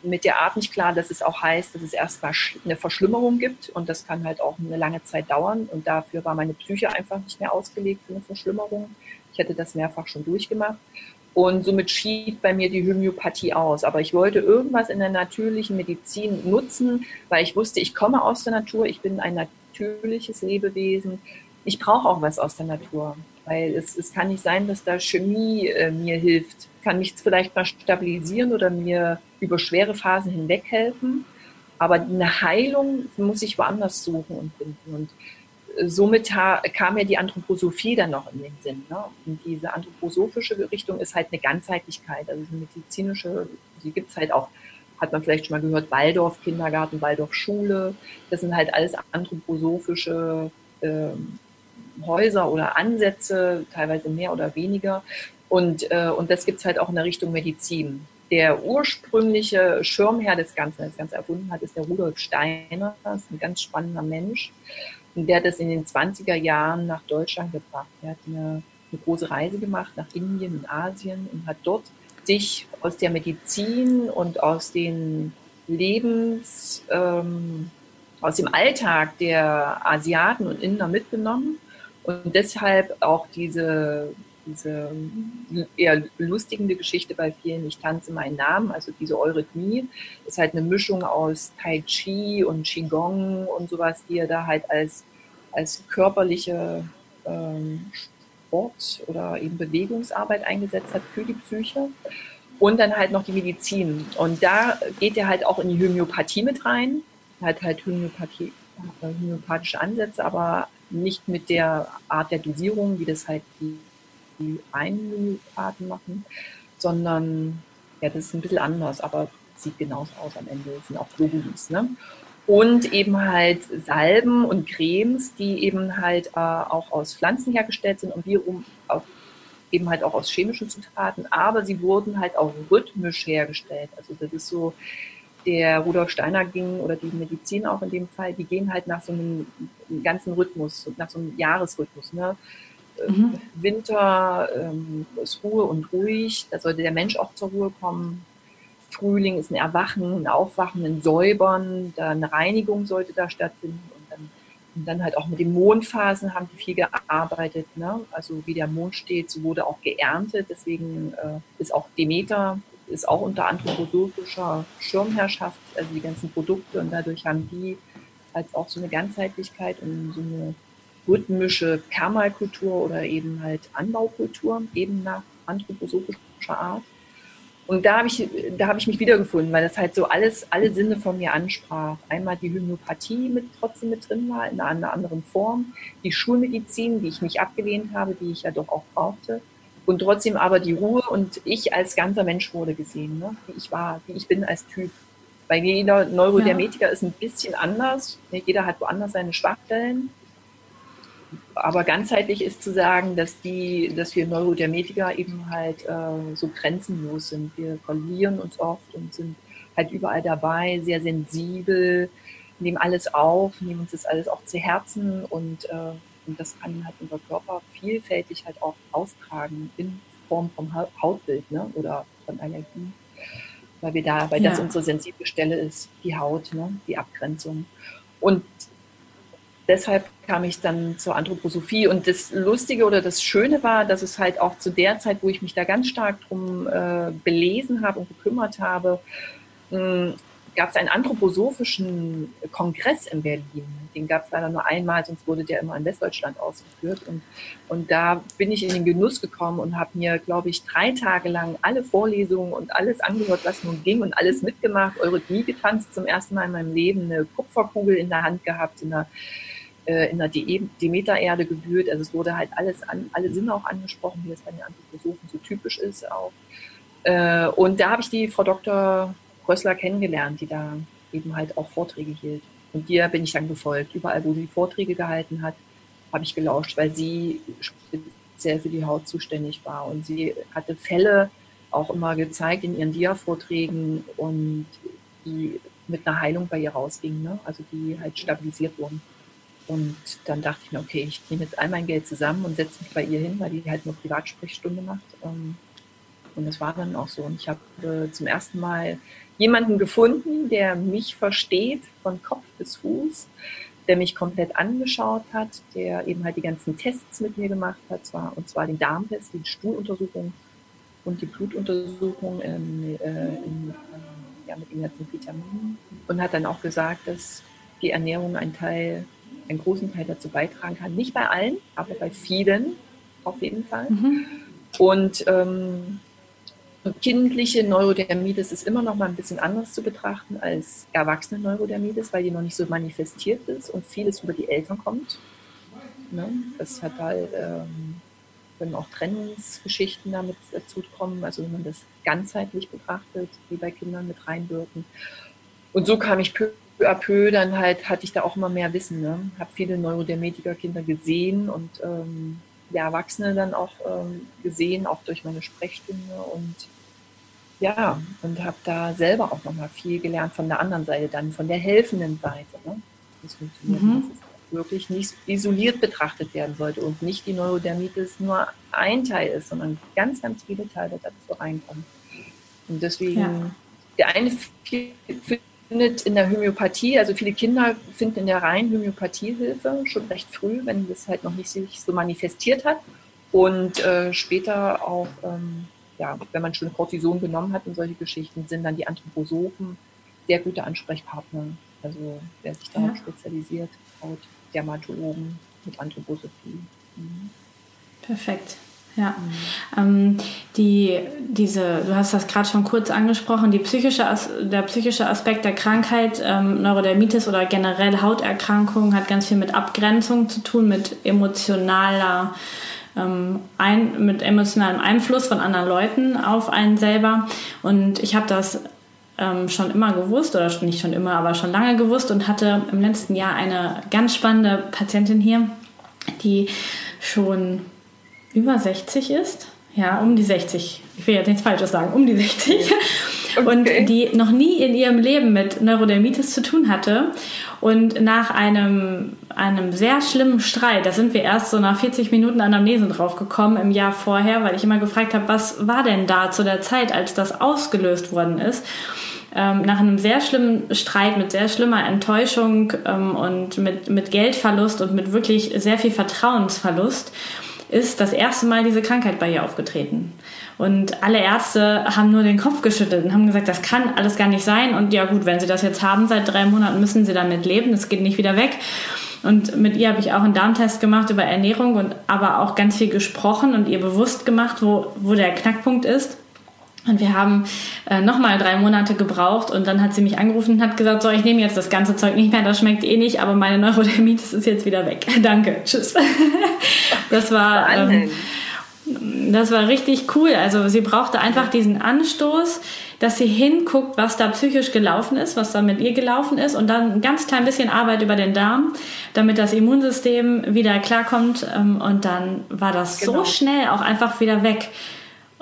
mit der Art nicht klar, dass es auch heißt, dass es erstmal eine Verschlimmerung gibt und das kann halt auch eine lange Zeit dauern und dafür war meine Psyche einfach nicht mehr ausgelegt für eine Verschlimmerung. Ich hätte das mehrfach schon durchgemacht und somit schied bei mir die Homöopathie aus. Aber ich wollte irgendwas in der natürlichen Medizin nutzen, weil ich wusste, ich komme aus der Natur, ich bin ein natürliches Lebewesen. Ich brauche auch was aus der Natur, weil es, es kann nicht sein, dass da Chemie äh, mir hilft. Kann mich vielleicht mal stabilisieren oder mir über schwere Phasen hinweg helfen. Aber eine Heilung muss ich woanders suchen und finden. Und somit kam mir die Anthroposophie dann noch in den Sinn. Ne? Und diese anthroposophische Richtung ist halt eine Ganzheitlichkeit, also eine medizinische, die gibt es halt auch, hat man vielleicht schon mal gehört, Waldorf Kindergarten, Waldorf Schule. Das sind halt alles anthroposophische äh, Häuser oder Ansätze, teilweise mehr oder weniger. Und, äh, und das gibt es halt auch in der Richtung Medizin der ursprüngliche Schirmherr des Ganzen, das Ganze erfunden hat, ist der Rudolf Steiner. Das ist ein ganz spannender Mensch. Und der hat das in den 20er Jahren nach Deutschland gebracht. Er hat eine, eine große Reise gemacht nach Indien und Asien und hat dort sich aus der Medizin und aus den Lebens, ähm, aus dem Alltag der Asiaten und Inder mitgenommen und deshalb auch diese diese eher lustigende Geschichte bei vielen, ich tanze meinen Namen, also diese Eurythmie, ist halt eine Mischung aus Tai Chi und Qigong und sowas, die er da halt als, als körperliche ähm, Sport oder eben Bewegungsarbeit eingesetzt hat für die Psyche. Und dann halt noch die Medizin. Und da geht er halt auch in die Homöopathie mit rein. Hat halt Homöopathie, äh, homöopathische Ansätze, aber nicht mit der Art der Dosierung, wie das halt die die einen Menükarten machen, sondern ja, das ist ein bisschen anders. Aber sieht genauso aus am Ende, das sind auch Globulis. Ne? Und eben halt Salben und Cremes, die eben halt äh, auch aus Pflanzen hergestellt sind und wiederum auch, eben halt auch aus chemischen Zutaten, aber sie wurden halt auch rhythmisch hergestellt. Also das ist so, der Rudolf Steiner ging oder die Medizin auch in dem Fall, die gehen halt nach so einem ganzen Rhythmus, nach so einem Jahresrhythmus. Ne? Mhm. Winter ähm, ist Ruhe und ruhig, da sollte der Mensch auch zur Ruhe kommen. Frühling ist ein Erwachen, ein Aufwachen, ein Säubern, da eine Reinigung sollte da stattfinden und dann, und dann halt auch mit den Mondphasen haben die viel gearbeitet. Ne? Also wie der Mond steht, so wurde auch geerntet. Deswegen äh, ist auch Demeter ist auch unter anthroposophischer Schirmherrschaft, also die ganzen Produkte und dadurch haben die als auch so eine Ganzheitlichkeit und so eine rhythmische Permakultur oder eben halt Anbaukultur, eben nach anthroposophischer Art. Und da habe ich, da habe ich mich wiedergefunden, weil das halt so alles, alle Sinne von mir ansprach. Einmal die Homöopathie mit trotzdem mit drin war, in einer anderen Form. Die Schulmedizin, die ich nicht abgelehnt habe, die ich ja doch auch brauchte. Und trotzdem aber die Ruhe und ich als ganzer Mensch wurde gesehen, ne? wie ich war, wie ich bin als Typ. Weil jeder Neurodermetiker ja. ist ein bisschen anders. Jeder hat woanders seine Schwachstellen aber ganzheitlich ist zu sagen, dass die, dass wir Neurodermetiker eben halt äh, so grenzenlos sind. Wir verlieren uns oft und sind halt überall dabei, sehr sensibel, nehmen alles auf, nehmen uns das alles auch zu Herzen und, äh, und das kann halt unser Körper vielfältig halt auch austragen in Form vom Hautbild ne? oder von Allergien. Weil wir da, weil ja. das unsere sensible Stelle ist, die Haut, ne? die Abgrenzung. Und deshalb kam ich dann zur Anthroposophie. Und das Lustige oder das Schöne war, dass es halt auch zu der Zeit, wo ich mich da ganz stark drum äh, belesen habe und gekümmert habe, gab es einen anthroposophischen Kongress in Berlin. Den gab es leider nur einmal, sonst wurde der immer in Westdeutschland ausgeführt. Und, und da bin ich in den Genuss gekommen und habe mir, glaube ich, drei Tage lang alle Vorlesungen und alles angehört, was nun ging und alles mitgemacht. Eurythmie getanzt, zum ersten Mal in meinem Leben eine Kupferkugel in der Hand gehabt, in einer äh, in der Demeter-Erde gewühlt. Also es wurde halt alles an, alle Sinne auch angesprochen, wie das bei den Anthroposophen so typisch ist auch. Äh, und da habe ich die Frau Dr. Rössler kennengelernt, die da eben halt auch Vorträge hielt. Und dir bin ich dann gefolgt. Überall, wo sie Vorträge gehalten hat, habe ich gelauscht, weil sie speziell für die Haut zuständig war. Und sie hatte Fälle auch immer gezeigt in ihren Dia-Vorträgen und die mit einer Heilung bei ihr rausgingen, ne? also die halt stabilisiert wurden. Und dann dachte ich mir, okay, ich nehme jetzt all mein Geld zusammen und setze mich bei ihr hin, weil die halt nur Privatsprechstunde macht. Ähm, und das war dann auch so. Und ich habe äh, zum ersten Mal jemanden gefunden, der mich versteht von Kopf bis Fuß, der mich komplett angeschaut hat, der eben halt die ganzen Tests mit mir gemacht hat, und zwar den Darmtest, die Stuhluntersuchung und die Blutuntersuchung in, äh, in, ja, mit den ganzen Vitaminen und hat dann auch gesagt, dass die Ernährung ein Teil einen großen Teil dazu beitragen kann. Nicht bei allen, aber bei vielen auf jeden Fall. Mhm. Und ähm, kindliche Neurodermitis ist immer noch mal ein bisschen anders zu betrachten als erwachsene Neurodermitis, weil die noch nicht so manifestiert ist und vieles über die Eltern kommt. Ne? Das hat halt, ähm, können auch Trennungsgeschichten damit dazu kommen, also wenn man das ganzheitlich betrachtet, wie bei Kindern mit reinwirken. Und so kam ich peu à peu dann halt hatte ich da auch immer mehr Wissen. Ne? Habe viele Neurodermetiker-Kinder gesehen und ähm, ja, Erwachsene dann auch ähm, gesehen, auch durch meine Sprechstunde und ja, und habe da selber auch nochmal viel gelernt von der anderen Seite, dann von der helfenden Seite. Ne? Das funktioniert, mhm. dass es wirklich nicht isoliert betrachtet werden sollte und nicht die Neurodermitis nur ein Teil ist, sondern ganz, ganz viele Teile dazu reinkommen. Und deswegen, ja. der eine für findet in der Homöopathie, also viele Kinder finden in der reinen Homöopathie Hilfe, schon recht früh, wenn das halt noch nicht sich so manifestiert hat. Und äh, später auch, ähm, ja, wenn man schon Cortison genommen hat und solche Geschichten, sind dann die Anthroposophen sehr gute Ansprechpartner. Also wer sich darauf ja. spezialisiert, Haut, Dermatologen mit Anthroposophie. Mhm. Perfekt. Ja, ähm, die, diese, du hast das gerade schon kurz angesprochen, die psychische, der psychische Aspekt der Krankheit, ähm, Neurodermitis oder generell Hauterkrankungen hat ganz viel mit Abgrenzung zu tun, mit emotionaler, ähm, ein, mit emotionalem Einfluss von anderen Leuten auf einen selber. Und ich habe das ähm, schon immer gewusst, oder nicht schon immer, aber schon lange gewusst und hatte im letzten Jahr eine ganz spannende Patientin hier, die schon über 60 ist. Ja, um die 60. Ich will jetzt nichts Falsches sagen, um die 60. Okay. Und die noch nie in ihrem Leben mit Neurodermitis zu tun hatte. Und nach einem, einem sehr schlimmen Streit, da sind wir erst so nach 40 Minuten Anamnesen draufgekommen im Jahr vorher, weil ich immer gefragt habe, was war denn da zu der Zeit, als das ausgelöst worden ist ähm, nach einem sehr schlimmen Streit, mit sehr schlimmer Enttäuschung ähm, und mit, mit Geldverlust und mit wirklich sehr viel Vertrauensverlust ist das erste Mal diese Krankheit bei ihr aufgetreten. Und alle Ärzte haben nur den Kopf geschüttelt und haben gesagt, das kann alles gar nicht sein. Und ja gut, wenn sie das jetzt haben, seit drei Monaten müssen sie damit leben, es geht nicht wieder weg. Und mit ihr habe ich auch einen Darmtest gemacht über Ernährung und aber auch ganz viel gesprochen und ihr bewusst gemacht, wo, wo der Knackpunkt ist. Und wir haben äh, nochmal drei Monate gebraucht und dann hat sie mich angerufen und hat gesagt, so, ich nehme jetzt das ganze Zeug nicht mehr, das schmeckt eh nicht, aber meine Neurodermitis ist jetzt wieder weg. Danke, tschüss. das war, ähm, das war richtig cool. Also sie brauchte einfach diesen Anstoß, dass sie hinguckt, was da psychisch gelaufen ist, was da mit ihr gelaufen ist und dann ein ganz klein bisschen Arbeit über den Darm, damit das Immunsystem wieder klarkommt ähm, und dann war das genau. so schnell auch einfach wieder weg.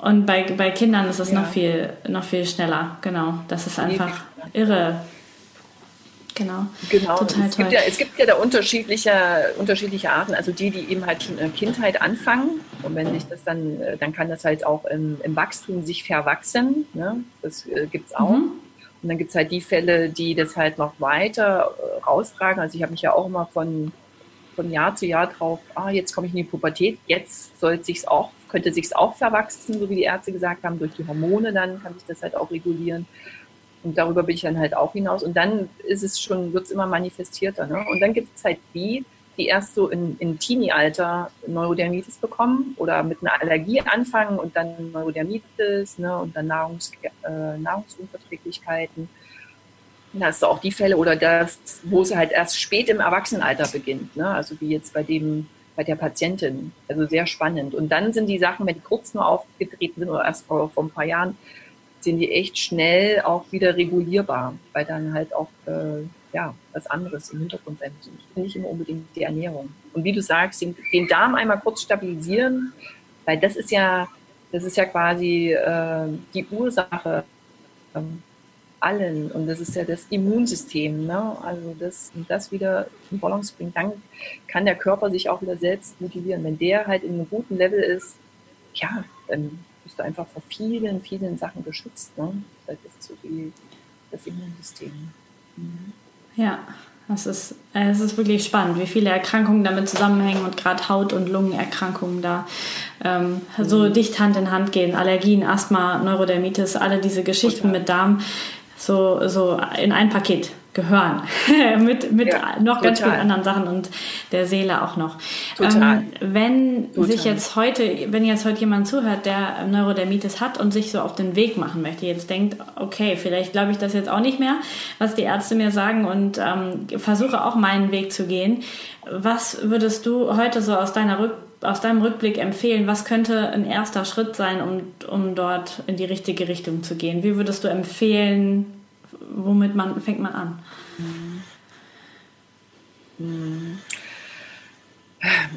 Und bei, bei Kindern ist es ja. noch, viel, noch viel schneller. Genau. Das ist einfach irre. Genau. Genau. Total es, toll. Gibt ja, es gibt ja da unterschiedliche, unterschiedliche Arten. Also die, die eben halt schon in Kindheit anfangen. Und wenn sich das dann, äh, dann kann das halt auch im, im Wachstum sich verwachsen. Ne? Das äh, gibt es auch. Mhm. Und dann gibt es halt die Fälle, die das halt noch weiter äh, raustragen. Also ich habe mich ja auch immer von, von Jahr zu Jahr drauf, ah, jetzt komme ich in die Pubertät, jetzt soll es sich auch könnte sich auch verwachsen, so wie die Ärzte gesagt haben, durch die Hormone, dann kann sich das halt auch regulieren. Und darüber bin ich dann halt auch hinaus. Und dann ist es schon, wird es immer manifestierter. Ne? Und dann gibt es halt die, die erst so in, in Teenie-Alter Neurodermitis bekommen oder mit einer Allergie anfangen und dann Neurodermitis ne? und dann Nahrungs, äh, Nahrungsunverträglichkeiten. Da hast du auch die Fälle oder das, wo es halt erst spät im Erwachsenenalter beginnt. Ne? Also wie jetzt bei dem bei der Patientin. Also sehr spannend. Und dann sind die Sachen, wenn die kurz nur aufgetreten sind oder erst vor, vor ein paar Jahren, sind die echt schnell auch wieder regulierbar, weil dann halt auch äh, ja, was anderes im Hintergrund sein muss. Nicht immer unbedingt die Ernährung. Und wie du sagst, den, den Darm einmal kurz stabilisieren, weil das ist ja, das ist ja quasi äh, die Ursache ähm, allen. Und das ist ja das Immunsystem. Ne? Also das, das wieder in Balance bringt, dann kann der Körper sich auch wieder selbst motivieren. Wenn der halt in einem guten Level ist, ja, dann bist du einfach vor vielen, vielen Sachen geschützt. Ne? Das ist so die, das Immunsystem. Mhm. Ja, das ist, es ist wirklich spannend, wie viele Erkrankungen damit zusammenhängen und gerade Haut- und Lungenerkrankungen da ähm, so mhm. dicht Hand in Hand gehen. Allergien, Asthma, Neurodermitis, alle diese Geschichten Total. mit Darm so, so in ein Paket gehören. mit mit ja, noch total. ganz vielen anderen Sachen und der Seele auch noch. Ähm, wenn total. sich jetzt heute, wenn jetzt heute jemand zuhört, der Neurodermitis hat und sich so auf den Weg machen möchte, jetzt denkt, okay, vielleicht glaube ich das jetzt auch nicht mehr, was die Ärzte mir sagen und ähm, versuche auch meinen Weg zu gehen. Was würdest du heute so aus deiner Rück aus deinem Rückblick empfehlen, was könnte ein erster Schritt sein, um, um dort in die richtige Richtung zu gehen? Wie würdest du empfehlen, womit man fängt man an?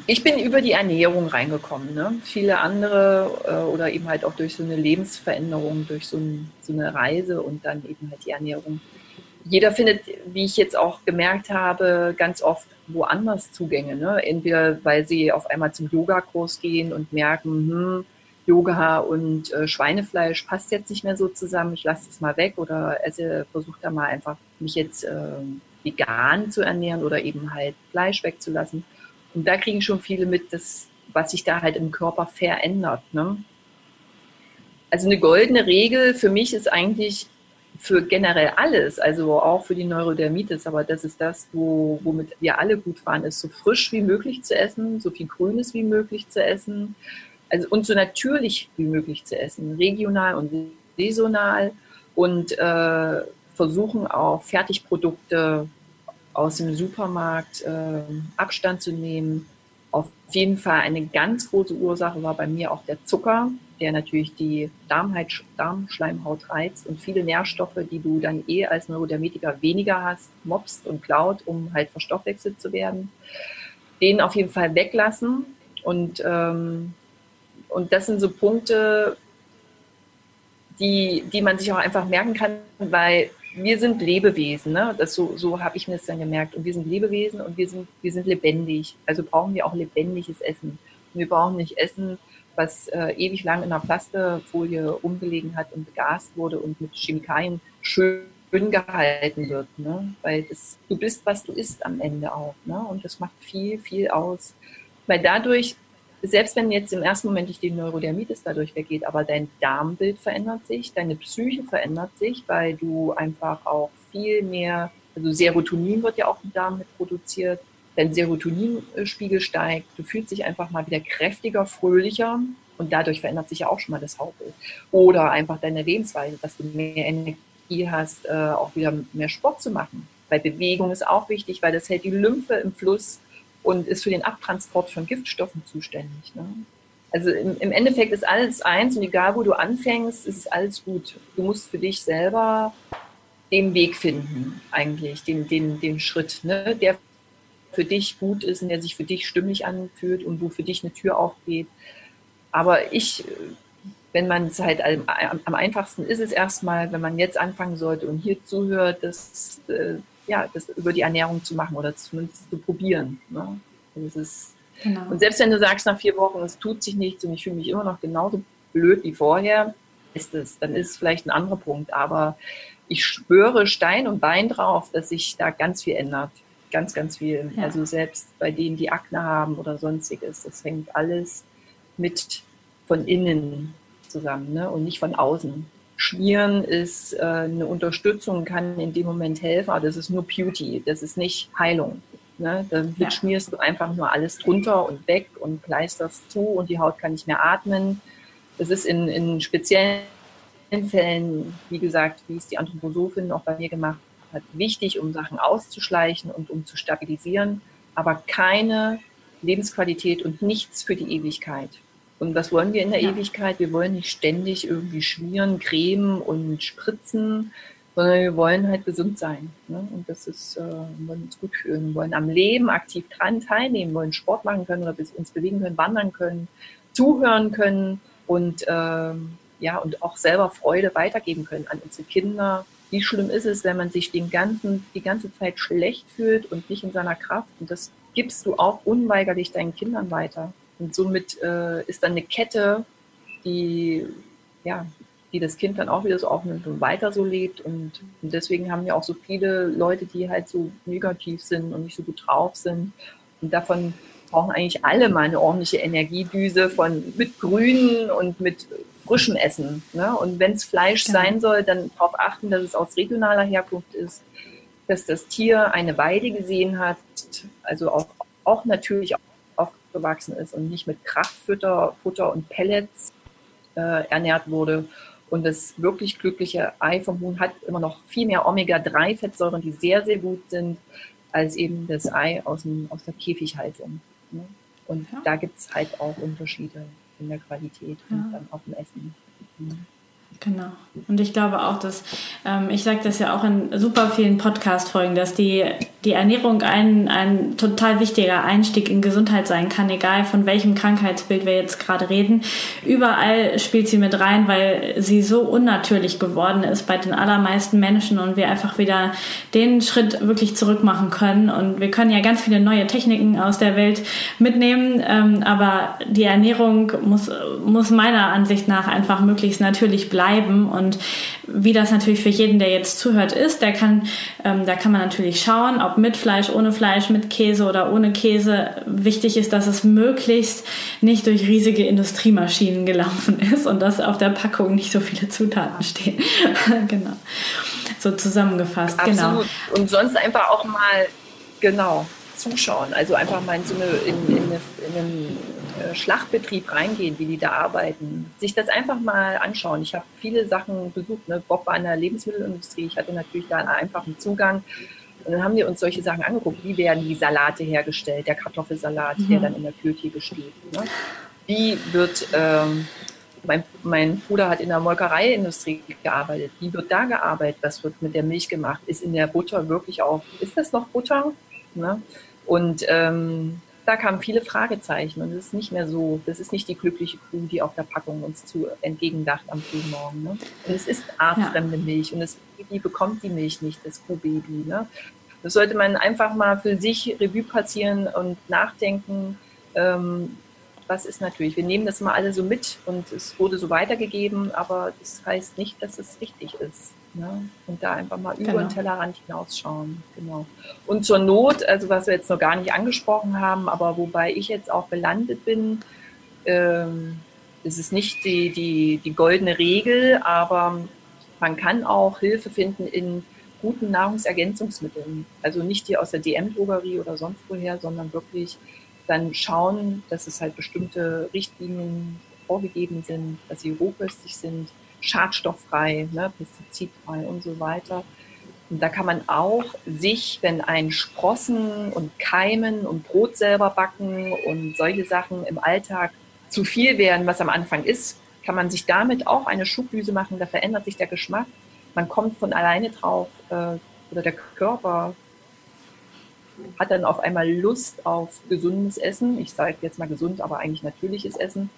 Ich bin über die Ernährung reingekommen. Ne? Viele andere äh, oder eben halt auch durch so eine Lebensveränderung, durch so, ein, so eine Reise und dann eben halt die Ernährung. Jeder findet, wie ich jetzt auch gemerkt habe, ganz oft woanders Zugänge. Ne? Entweder weil sie auf einmal zum Yogakurs gehen und merken, hm, Yoga und äh, Schweinefleisch passt jetzt nicht mehr so zusammen, ich lasse es mal weg oder esse, versuche da mal einfach mich jetzt äh, vegan zu ernähren oder eben halt Fleisch wegzulassen. Und da kriegen schon viele mit, dass, was sich da halt im Körper verändert. Ne? Also eine goldene Regel für mich ist eigentlich, für generell alles, also auch für die Neurodermitis, aber das ist das, wo, womit wir alle gut fahren, ist so frisch wie möglich zu essen, so viel Grünes wie möglich zu essen, also und so natürlich wie möglich zu essen, regional und saisonal und äh, versuchen auch Fertigprodukte aus dem Supermarkt äh, Abstand zu nehmen. Auf jeden Fall eine ganz große Ursache war bei mir auch der Zucker. Der natürlich die Darmschleimhaut reizt und viele Nährstoffe, die du dann eh als Neurodermetiker weniger hast, mobst und klaut, um halt verstoffwechselt zu werden. Den auf jeden Fall weglassen. Und, ähm, und das sind so Punkte, die, die man sich auch einfach merken kann, weil wir sind Lebewesen, ne? das so, so habe ich mir das dann gemerkt. Und wir sind Lebewesen und wir sind, wir sind lebendig. Also brauchen wir auch lebendiges Essen. Und wir brauchen nicht Essen, was äh, ewig lang in einer Plastefolie umgelegen hat und begast wurde und mit Chemikalien schön gehalten wird. Ne? Weil das, du bist, was du isst am Ende auch. Ne? Und das macht viel, viel aus. Weil dadurch, selbst wenn jetzt im ersten Moment nicht die Neurodermitis dadurch weggeht, aber dein Darmbild verändert sich, deine Psyche verändert sich, weil du einfach auch viel mehr, also Serotonin wird ja auch im Darm mit produziert, dein Serotoninspiegel steigt, du fühlst dich einfach mal wieder kräftiger, fröhlicher und dadurch verändert sich ja auch schon mal das Hautbild. Oder einfach deine Lebensweise, dass du mehr Energie hast, äh, auch wieder mehr Sport zu machen. Weil Bewegung ist auch wichtig, weil das hält die Lymphe im Fluss und ist für den Abtransport von Giftstoffen zuständig. Ne? Also im, im, Endeffekt ist alles eins und egal wo du anfängst, ist es alles gut. Du musst für dich selber den Weg finden, eigentlich, den, den, den Schritt, ne? der für dich gut ist und der sich für dich stimmig anfühlt und wo für dich eine Tür aufgeht. Aber ich, wenn man es halt am, am, einfachsten ist es erstmal, wenn man jetzt anfangen sollte und hier zuhört, das, äh, ja, das über die Ernährung zu machen oder zumindest zu probieren. Ne? Das ist, genau. Und selbst wenn du sagst nach vier Wochen, es tut sich nichts und ich fühle mich immer noch genauso blöd wie vorher, ist es, dann ist es vielleicht ein anderer Punkt. Aber ich schwöre Stein und Bein drauf, dass sich da ganz viel ändert ganz, ganz viel. Ja. Also selbst bei denen, die Akne haben oder sonstiges, das hängt alles mit von innen zusammen ne? und nicht von außen. Schmieren ist äh, eine Unterstützung, kann in dem Moment helfen, aber das ist nur Beauty, das ist nicht Heilung. Ne? Damit ja. schmierst du einfach nur alles drunter und weg und pleisterst zu und die Haut kann nicht mehr atmen. Das ist in, in speziellen Fällen, wie gesagt, wie es die Anthroposophin auch bei mir gemacht hat, wichtig, um Sachen auszuschleichen und um zu stabilisieren, aber keine Lebensqualität und nichts für die Ewigkeit. Und was wollen wir in der ja. Ewigkeit? Wir wollen nicht ständig irgendwie schmieren, cremen und spritzen, sondern wir wollen halt gesund sein. Ne? Und das ist, äh, wollen uns gut fühlen, wollen am Leben aktiv dran teilnehmen, wollen Sport machen können oder uns bewegen können, wandern können, zuhören können und, äh, ja, und auch selber Freude weitergeben können an unsere Kinder, wie schlimm ist es, wenn man sich den ganzen, die ganze Zeit schlecht fühlt und nicht in seiner Kraft. Und das gibst du auch unweigerlich deinen Kindern weiter. Und somit äh, ist dann eine Kette, die, ja, die das Kind dann auch wieder so aufnimmt und weiter so lebt. Und, und deswegen haben wir auch so viele Leute, die halt so negativ sind und nicht so gut drauf sind. Und davon brauchen eigentlich alle mal eine ordentliche Energiedüse von mit Grünen und mit frischem Essen. Ne? Und wenn es Fleisch genau. sein soll, dann darauf achten, dass es aus regionaler Herkunft ist, dass das Tier eine Weide gesehen hat, also auch, auch natürlich aufgewachsen ist und nicht mit Kraftfutter Futter und Pellets äh, ernährt wurde. Und das wirklich glückliche Ei vom Huhn hat immer noch viel mehr Omega-3-Fettsäuren, die sehr, sehr gut sind, als eben das Ei aus, dem, aus der Käfighaltung. Ne? Und ja. da gibt es halt auch Unterschiede in der Qualität ja. und dann auch im Essen. Mhm. Genau. Und ich glaube auch, dass, ähm, ich sage das ja auch in super vielen Podcast-Folgen, dass die, die Ernährung ein, ein total wichtiger Einstieg in Gesundheit sein kann, egal von welchem Krankheitsbild wir jetzt gerade reden. Überall spielt sie mit rein, weil sie so unnatürlich geworden ist bei den allermeisten Menschen und wir einfach wieder den Schritt wirklich zurück machen können. Und wir können ja ganz viele neue Techniken aus der Welt mitnehmen, ähm, aber die Ernährung muss, muss meiner Ansicht nach einfach möglichst natürlich bleiben bleiben. Und wie das natürlich für jeden, der jetzt zuhört, ist, der kann, ähm, da kann man natürlich schauen, ob mit Fleisch, ohne Fleisch, mit Käse oder ohne Käse. Wichtig ist, dass es möglichst nicht durch riesige Industriemaschinen gelaufen ist und dass auf der Packung nicht so viele Zutaten stehen. genau. So zusammengefasst. Genau. Absolut. Genau. Und sonst einfach auch mal, genau, zuschauen. Also einfach mal in so eine, in, in, eine, in einen äh, Schlachtbetrieb reingehen, wie die da arbeiten, sich das einfach mal anschauen. Ich habe viele Sachen besucht. Ne? Bob war in der Lebensmittelindustrie. Ich hatte natürlich da einen einfachen Zugang. Und dann haben wir uns solche Sachen angeguckt. Wie werden die Salate hergestellt? Der Kartoffelsalat, mhm. der dann in der Kühltheke steht. Ne? Wie wird ähm, mein, mein Bruder hat in der Molkereiindustrie gearbeitet. Wie wird da gearbeitet? Was wird mit der Milch gemacht? Ist in der Butter wirklich auch, ist das noch Butter? Ne? Und ähm, da kamen viele Fragezeichen und es ist nicht mehr so, das ist nicht die glückliche Kuh, die auf der Packung uns zu entgegendacht am frühen Morgen. Ne? Und es ist artfremde ja. Milch und das Baby bekommt die Milch nicht, das Kuhbaby. Ne? Das sollte man einfach mal für sich Revue passieren und nachdenken. Ähm, was ist natürlich, wir nehmen das mal alle so mit und es wurde so weitergegeben, aber das heißt nicht, dass es richtig ist. Ne? Und da einfach mal über genau. den Tellerrand hinausschauen. Genau. Und zur Not, also was wir jetzt noch gar nicht angesprochen haben, aber wobei ich jetzt auch gelandet bin, ähm, es ist nicht die, die, die goldene Regel, aber man kann auch Hilfe finden in guten Nahrungsergänzungsmitteln. Also nicht die aus der DM-Drogerie oder sonst woher, sondern wirklich dann schauen, dass es halt bestimmte Richtlinien vorgegeben sind, dass sie rohköstig sind, schadstofffrei, ne, pestizidfrei und so weiter. Und da kann man auch sich, wenn ein Sprossen und Keimen und Brot selber backen und solche Sachen im Alltag zu viel werden, was am Anfang ist, kann man sich damit auch eine Schubdüse machen. Da verändert sich der Geschmack. Man kommt von alleine drauf äh, oder der Körper hat dann auf einmal Lust auf gesundes Essen. Ich sage jetzt mal gesund, aber eigentlich natürliches Essen.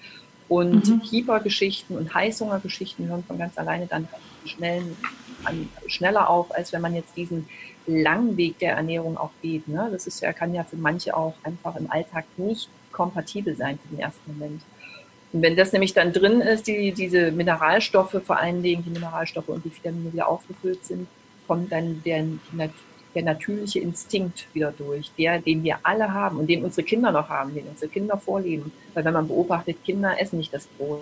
Und mhm. Hypergeschichten und Heißhungergeschichten hören von ganz alleine dann schnell, an, schneller auf, als wenn man jetzt diesen langen Weg der Ernährung auch geht. Ne? Das ist ja, kann ja für manche auch einfach im Alltag nicht kompatibel sein für den ersten Moment. Und wenn das nämlich dann drin ist, die, diese Mineralstoffe, vor allen Dingen die Mineralstoffe und die Vitamine wieder aufgefüllt sind, kommt dann der, die, der natürliche Instinkt wieder durch, der, den wir alle haben und den unsere Kinder noch haben, den unsere Kinder vorleben. Weil wenn man beobachtet, Kinder essen nicht das Brot.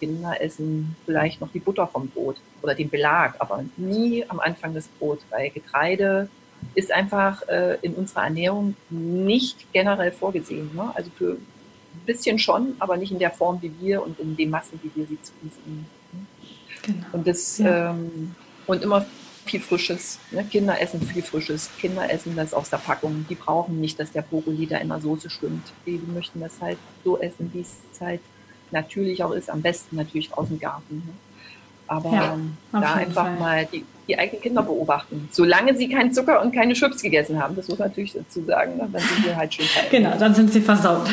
Kinder essen vielleicht noch die Butter vom Brot oder den Belag, aber nie am Anfang das Brot, weil Getreide ist einfach äh, in unserer Ernährung nicht generell vorgesehen. Ne? Also für ein bisschen schon, aber nicht in der Form wie wir und in den Massen, wie wir sie zu uns nehmen. Genau. Und das ja. ähm, und immer viel Frisches. Ne? Kinder essen viel Frisches. Kinder essen das aus der Packung. Die brauchen nicht, dass der Brokkoli da in der Soße schwimmt. Die möchten das halt so essen, wie es halt natürlich auch ist. Am besten natürlich aus dem Garten. Ne? Aber ja, da einfach Fall. mal die, die, eigenen Kinder beobachten. Solange sie keinen Zucker und keine Chips gegessen haben, das muss man natürlich dazu sagen, ne? dann sind sie halt schon kalt. Genau, dann sind sie versaut.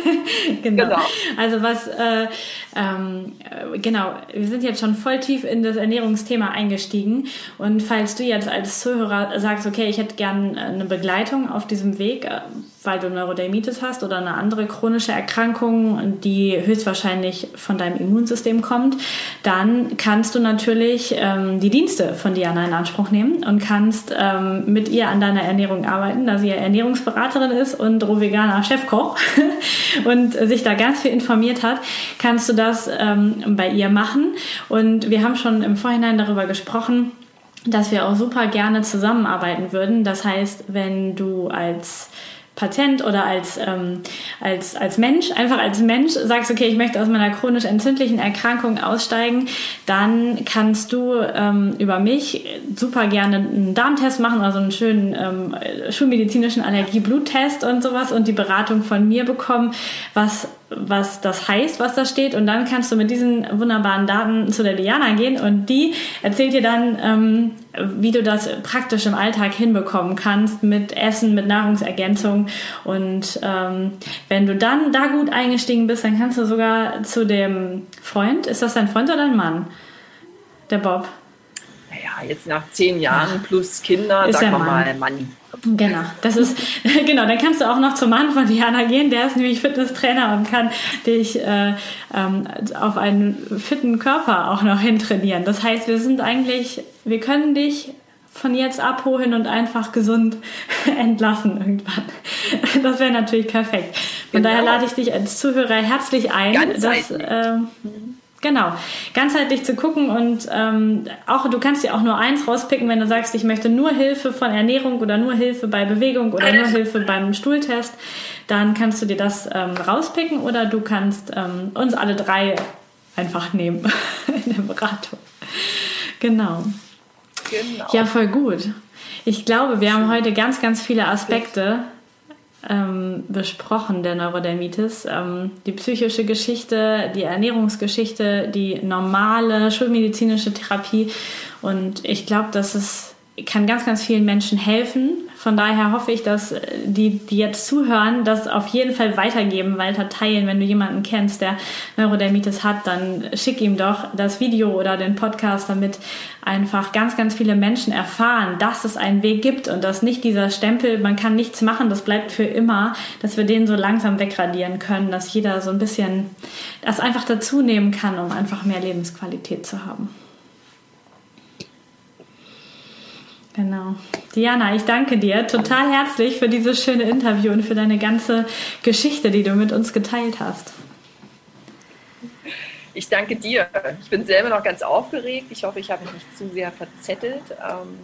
genau. genau. Also was, äh, ähm, genau, wir sind jetzt schon voll tief in das Ernährungsthema eingestiegen. Und falls du jetzt als Zuhörer sagst, okay, ich hätte gern eine Begleitung auf diesem Weg, äh, weil du Neurodermitis hast oder eine andere chronische Erkrankung, die höchstwahrscheinlich von deinem Immunsystem kommt, dann kannst du natürlich ähm, die Dienste von Diana in Anspruch nehmen und kannst ähm, mit ihr an deiner Ernährung arbeiten, da sie ja Ernährungsberaterin ist und rohveganer Chefkoch und sich da ganz viel informiert hat, kannst du das ähm, bei ihr machen. Und wir haben schon im Vorhinein darüber gesprochen, dass wir auch super gerne zusammenarbeiten würden. Das heißt, wenn du als Patient oder als, ähm, als, als Mensch, einfach als Mensch sagst, okay, ich möchte aus meiner chronisch entzündlichen Erkrankung aussteigen, dann kannst du ähm, über mich super gerne einen Darmtest machen, also einen schönen ähm, schulmedizinischen Allergie-Bluttest und sowas und die Beratung von mir bekommen, was was das heißt, was da steht. Und dann kannst du mit diesen wunderbaren Daten zu der Diana gehen und die erzählt dir dann, ähm, wie du das praktisch im Alltag hinbekommen kannst mit Essen, mit Nahrungsergänzung. Und ähm, wenn du dann da gut eingestiegen bist, dann kannst du sogar zu dem Freund, ist das dein Freund oder dein Mann? Der Bob. Naja, jetzt nach zehn Jahren plus Kinder, ist wir mal Mann. Genau, das ist genau. Dann kannst du auch noch zum Mann von Diana gehen. Der ist nämlich Fitnesstrainer und kann dich äh, ähm, auf einen fitten Körper auch noch hintrainieren. Das heißt, wir sind eigentlich, wir können dich von jetzt abholen und einfach gesund entlassen irgendwann. Das wäre natürlich perfekt. Von genau. daher lade ich dich als Zuhörer herzlich ein, Ganz dass, äh, Genau, ganzheitlich zu gucken und ähm, auch du kannst dir auch nur eins rauspicken, wenn du sagst, ich möchte nur Hilfe von Ernährung oder nur Hilfe bei Bewegung oder nur Hilfe beim Stuhltest, dann kannst du dir das ähm, rauspicken oder du kannst ähm, uns alle drei einfach nehmen in der Beratung. Genau. genau. Ja, voll gut. Ich glaube, wir haben heute ganz, ganz viele Aspekte ähm, besprochen, der Neurodermitis. Ähm, die psychische Geschichte, die Ernährungsgeschichte, die normale schulmedizinische Therapie. Und ich glaube, dass es kann ganz, ganz vielen Menschen helfen. Von daher hoffe ich, dass die, die jetzt zuhören, das auf jeden Fall weitergeben, weiter teilen. Wenn du jemanden kennst, der Neurodermitis hat, dann schick ihm doch das Video oder den Podcast, damit einfach ganz, ganz viele Menschen erfahren, dass es einen Weg gibt und dass nicht dieser Stempel, man kann nichts machen, das bleibt für immer, dass wir den so langsam wegradieren können, dass jeder so ein bisschen das einfach dazu nehmen kann, um einfach mehr Lebensqualität zu haben. Genau. Diana, ich danke dir total herzlich für dieses schöne Interview und für deine ganze Geschichte, die du mit uns geteilt hast. Ich danke dir. Ich bin selber noch ganz aufgeregt. Ich hoffe, ich habe mich nicht zu sehr verzettelt ähm,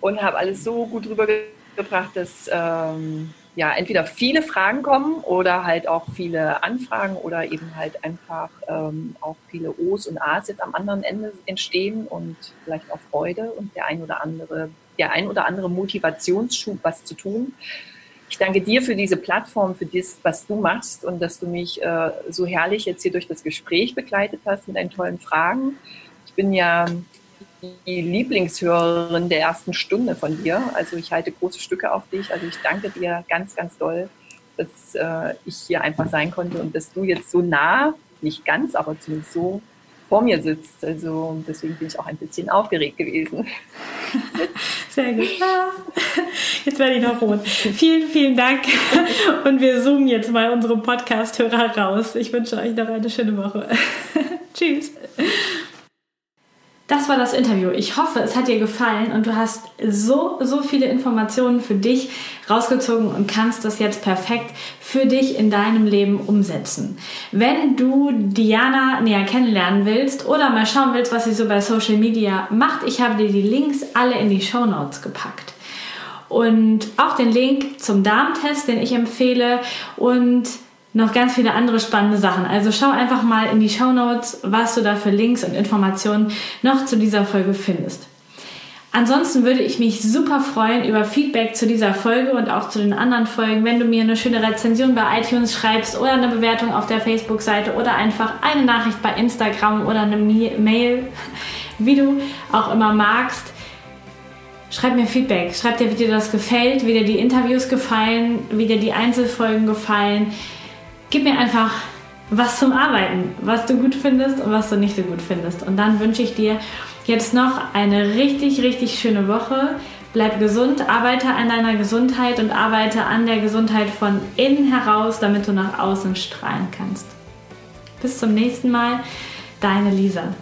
und habe alles so gut rübergebracht, dass ähm, ja entweder viele Fragen kommen oder halt auch viele Anfragen oder eben halt einfach ähm, auch viele O's und A's jetzt am anderen Ende entstehen und vielleicht auch Freude und der ein oder andere, der ein oder andere Motivationsschub, was zu tun. Ich danke dir für diese Plattform, für das, was du machst und dass du mich äh, so herrlich jetzt hier durch das Gespräch begleitet hast mit deinen tollen Fragen. Ich bin ja die Lieblingshörerin der ersten Stunde von dir. Also ich halte große Stücke auf dich. Also ich danke dir ganz, ganz doll, dass äh, ich hier einfach sein konnte und dass du jetzt so nah, nicht ganz, aber zumindest so vor mir sitzt. Also deswegen bin ich auch ein bisschen aufgeregt gewesen. Sehr gut. Jetzt werde ich noch rot. Vielen, vielen Dank. Und wir zoomen jetzt mal unsere Podcast-Hörer raus. Ich wünsche euch noch eine schöne Woche. Tschüss. Das war das Interview. Ich hoffe, es hat dir gefallen und du hast so, so viele Informationen für dich rausgezogen und kannst das jetzt perfekt für dich in deinem Leben umsetzen. Wenn du Diana näher kennenlernen willst oder mal schauen willst, was sie so bei Social Media macht, ich habe dir die Links alle in die Show Notes gepackt. Und auch den Link zum Darmtest, den ich empfehle und noch ganz viele andere spannende Sachen. Also schau einfach mal in die Show Notes, was du da für Links und Informationen noch zu dieser Folge findest. Ansonsten würde ich mich super freuen über Feedback zu dieser Folge und auch zu den anderen Folgen, wenn du mir eine schöne Rezension bei iTunes schreibst oder eine Bewertung auf der Facebook-Seite oder einfach eine Nachricht bei Instagram oder eine Mail, wie du auch immer magst. Schreib mir Feedback, schreib dir, wie dir das gefällt, wie dir die Interviews gefallen, wie dir die Einzelfolgen gefallen gib mir einfach was zum Arbeiten, was du gut findest und was du nicht so gut findest. Und dann wünsche ich dir jetzt noch eine richtig, richtig schöne Woche. Bleib gesund, arbeite an deiner Gesundheit und arbeite an der Gesundheit von innen heraus, damit du nach außen strahlen kannst. Bis zum nächsten Mal, deine Lisa.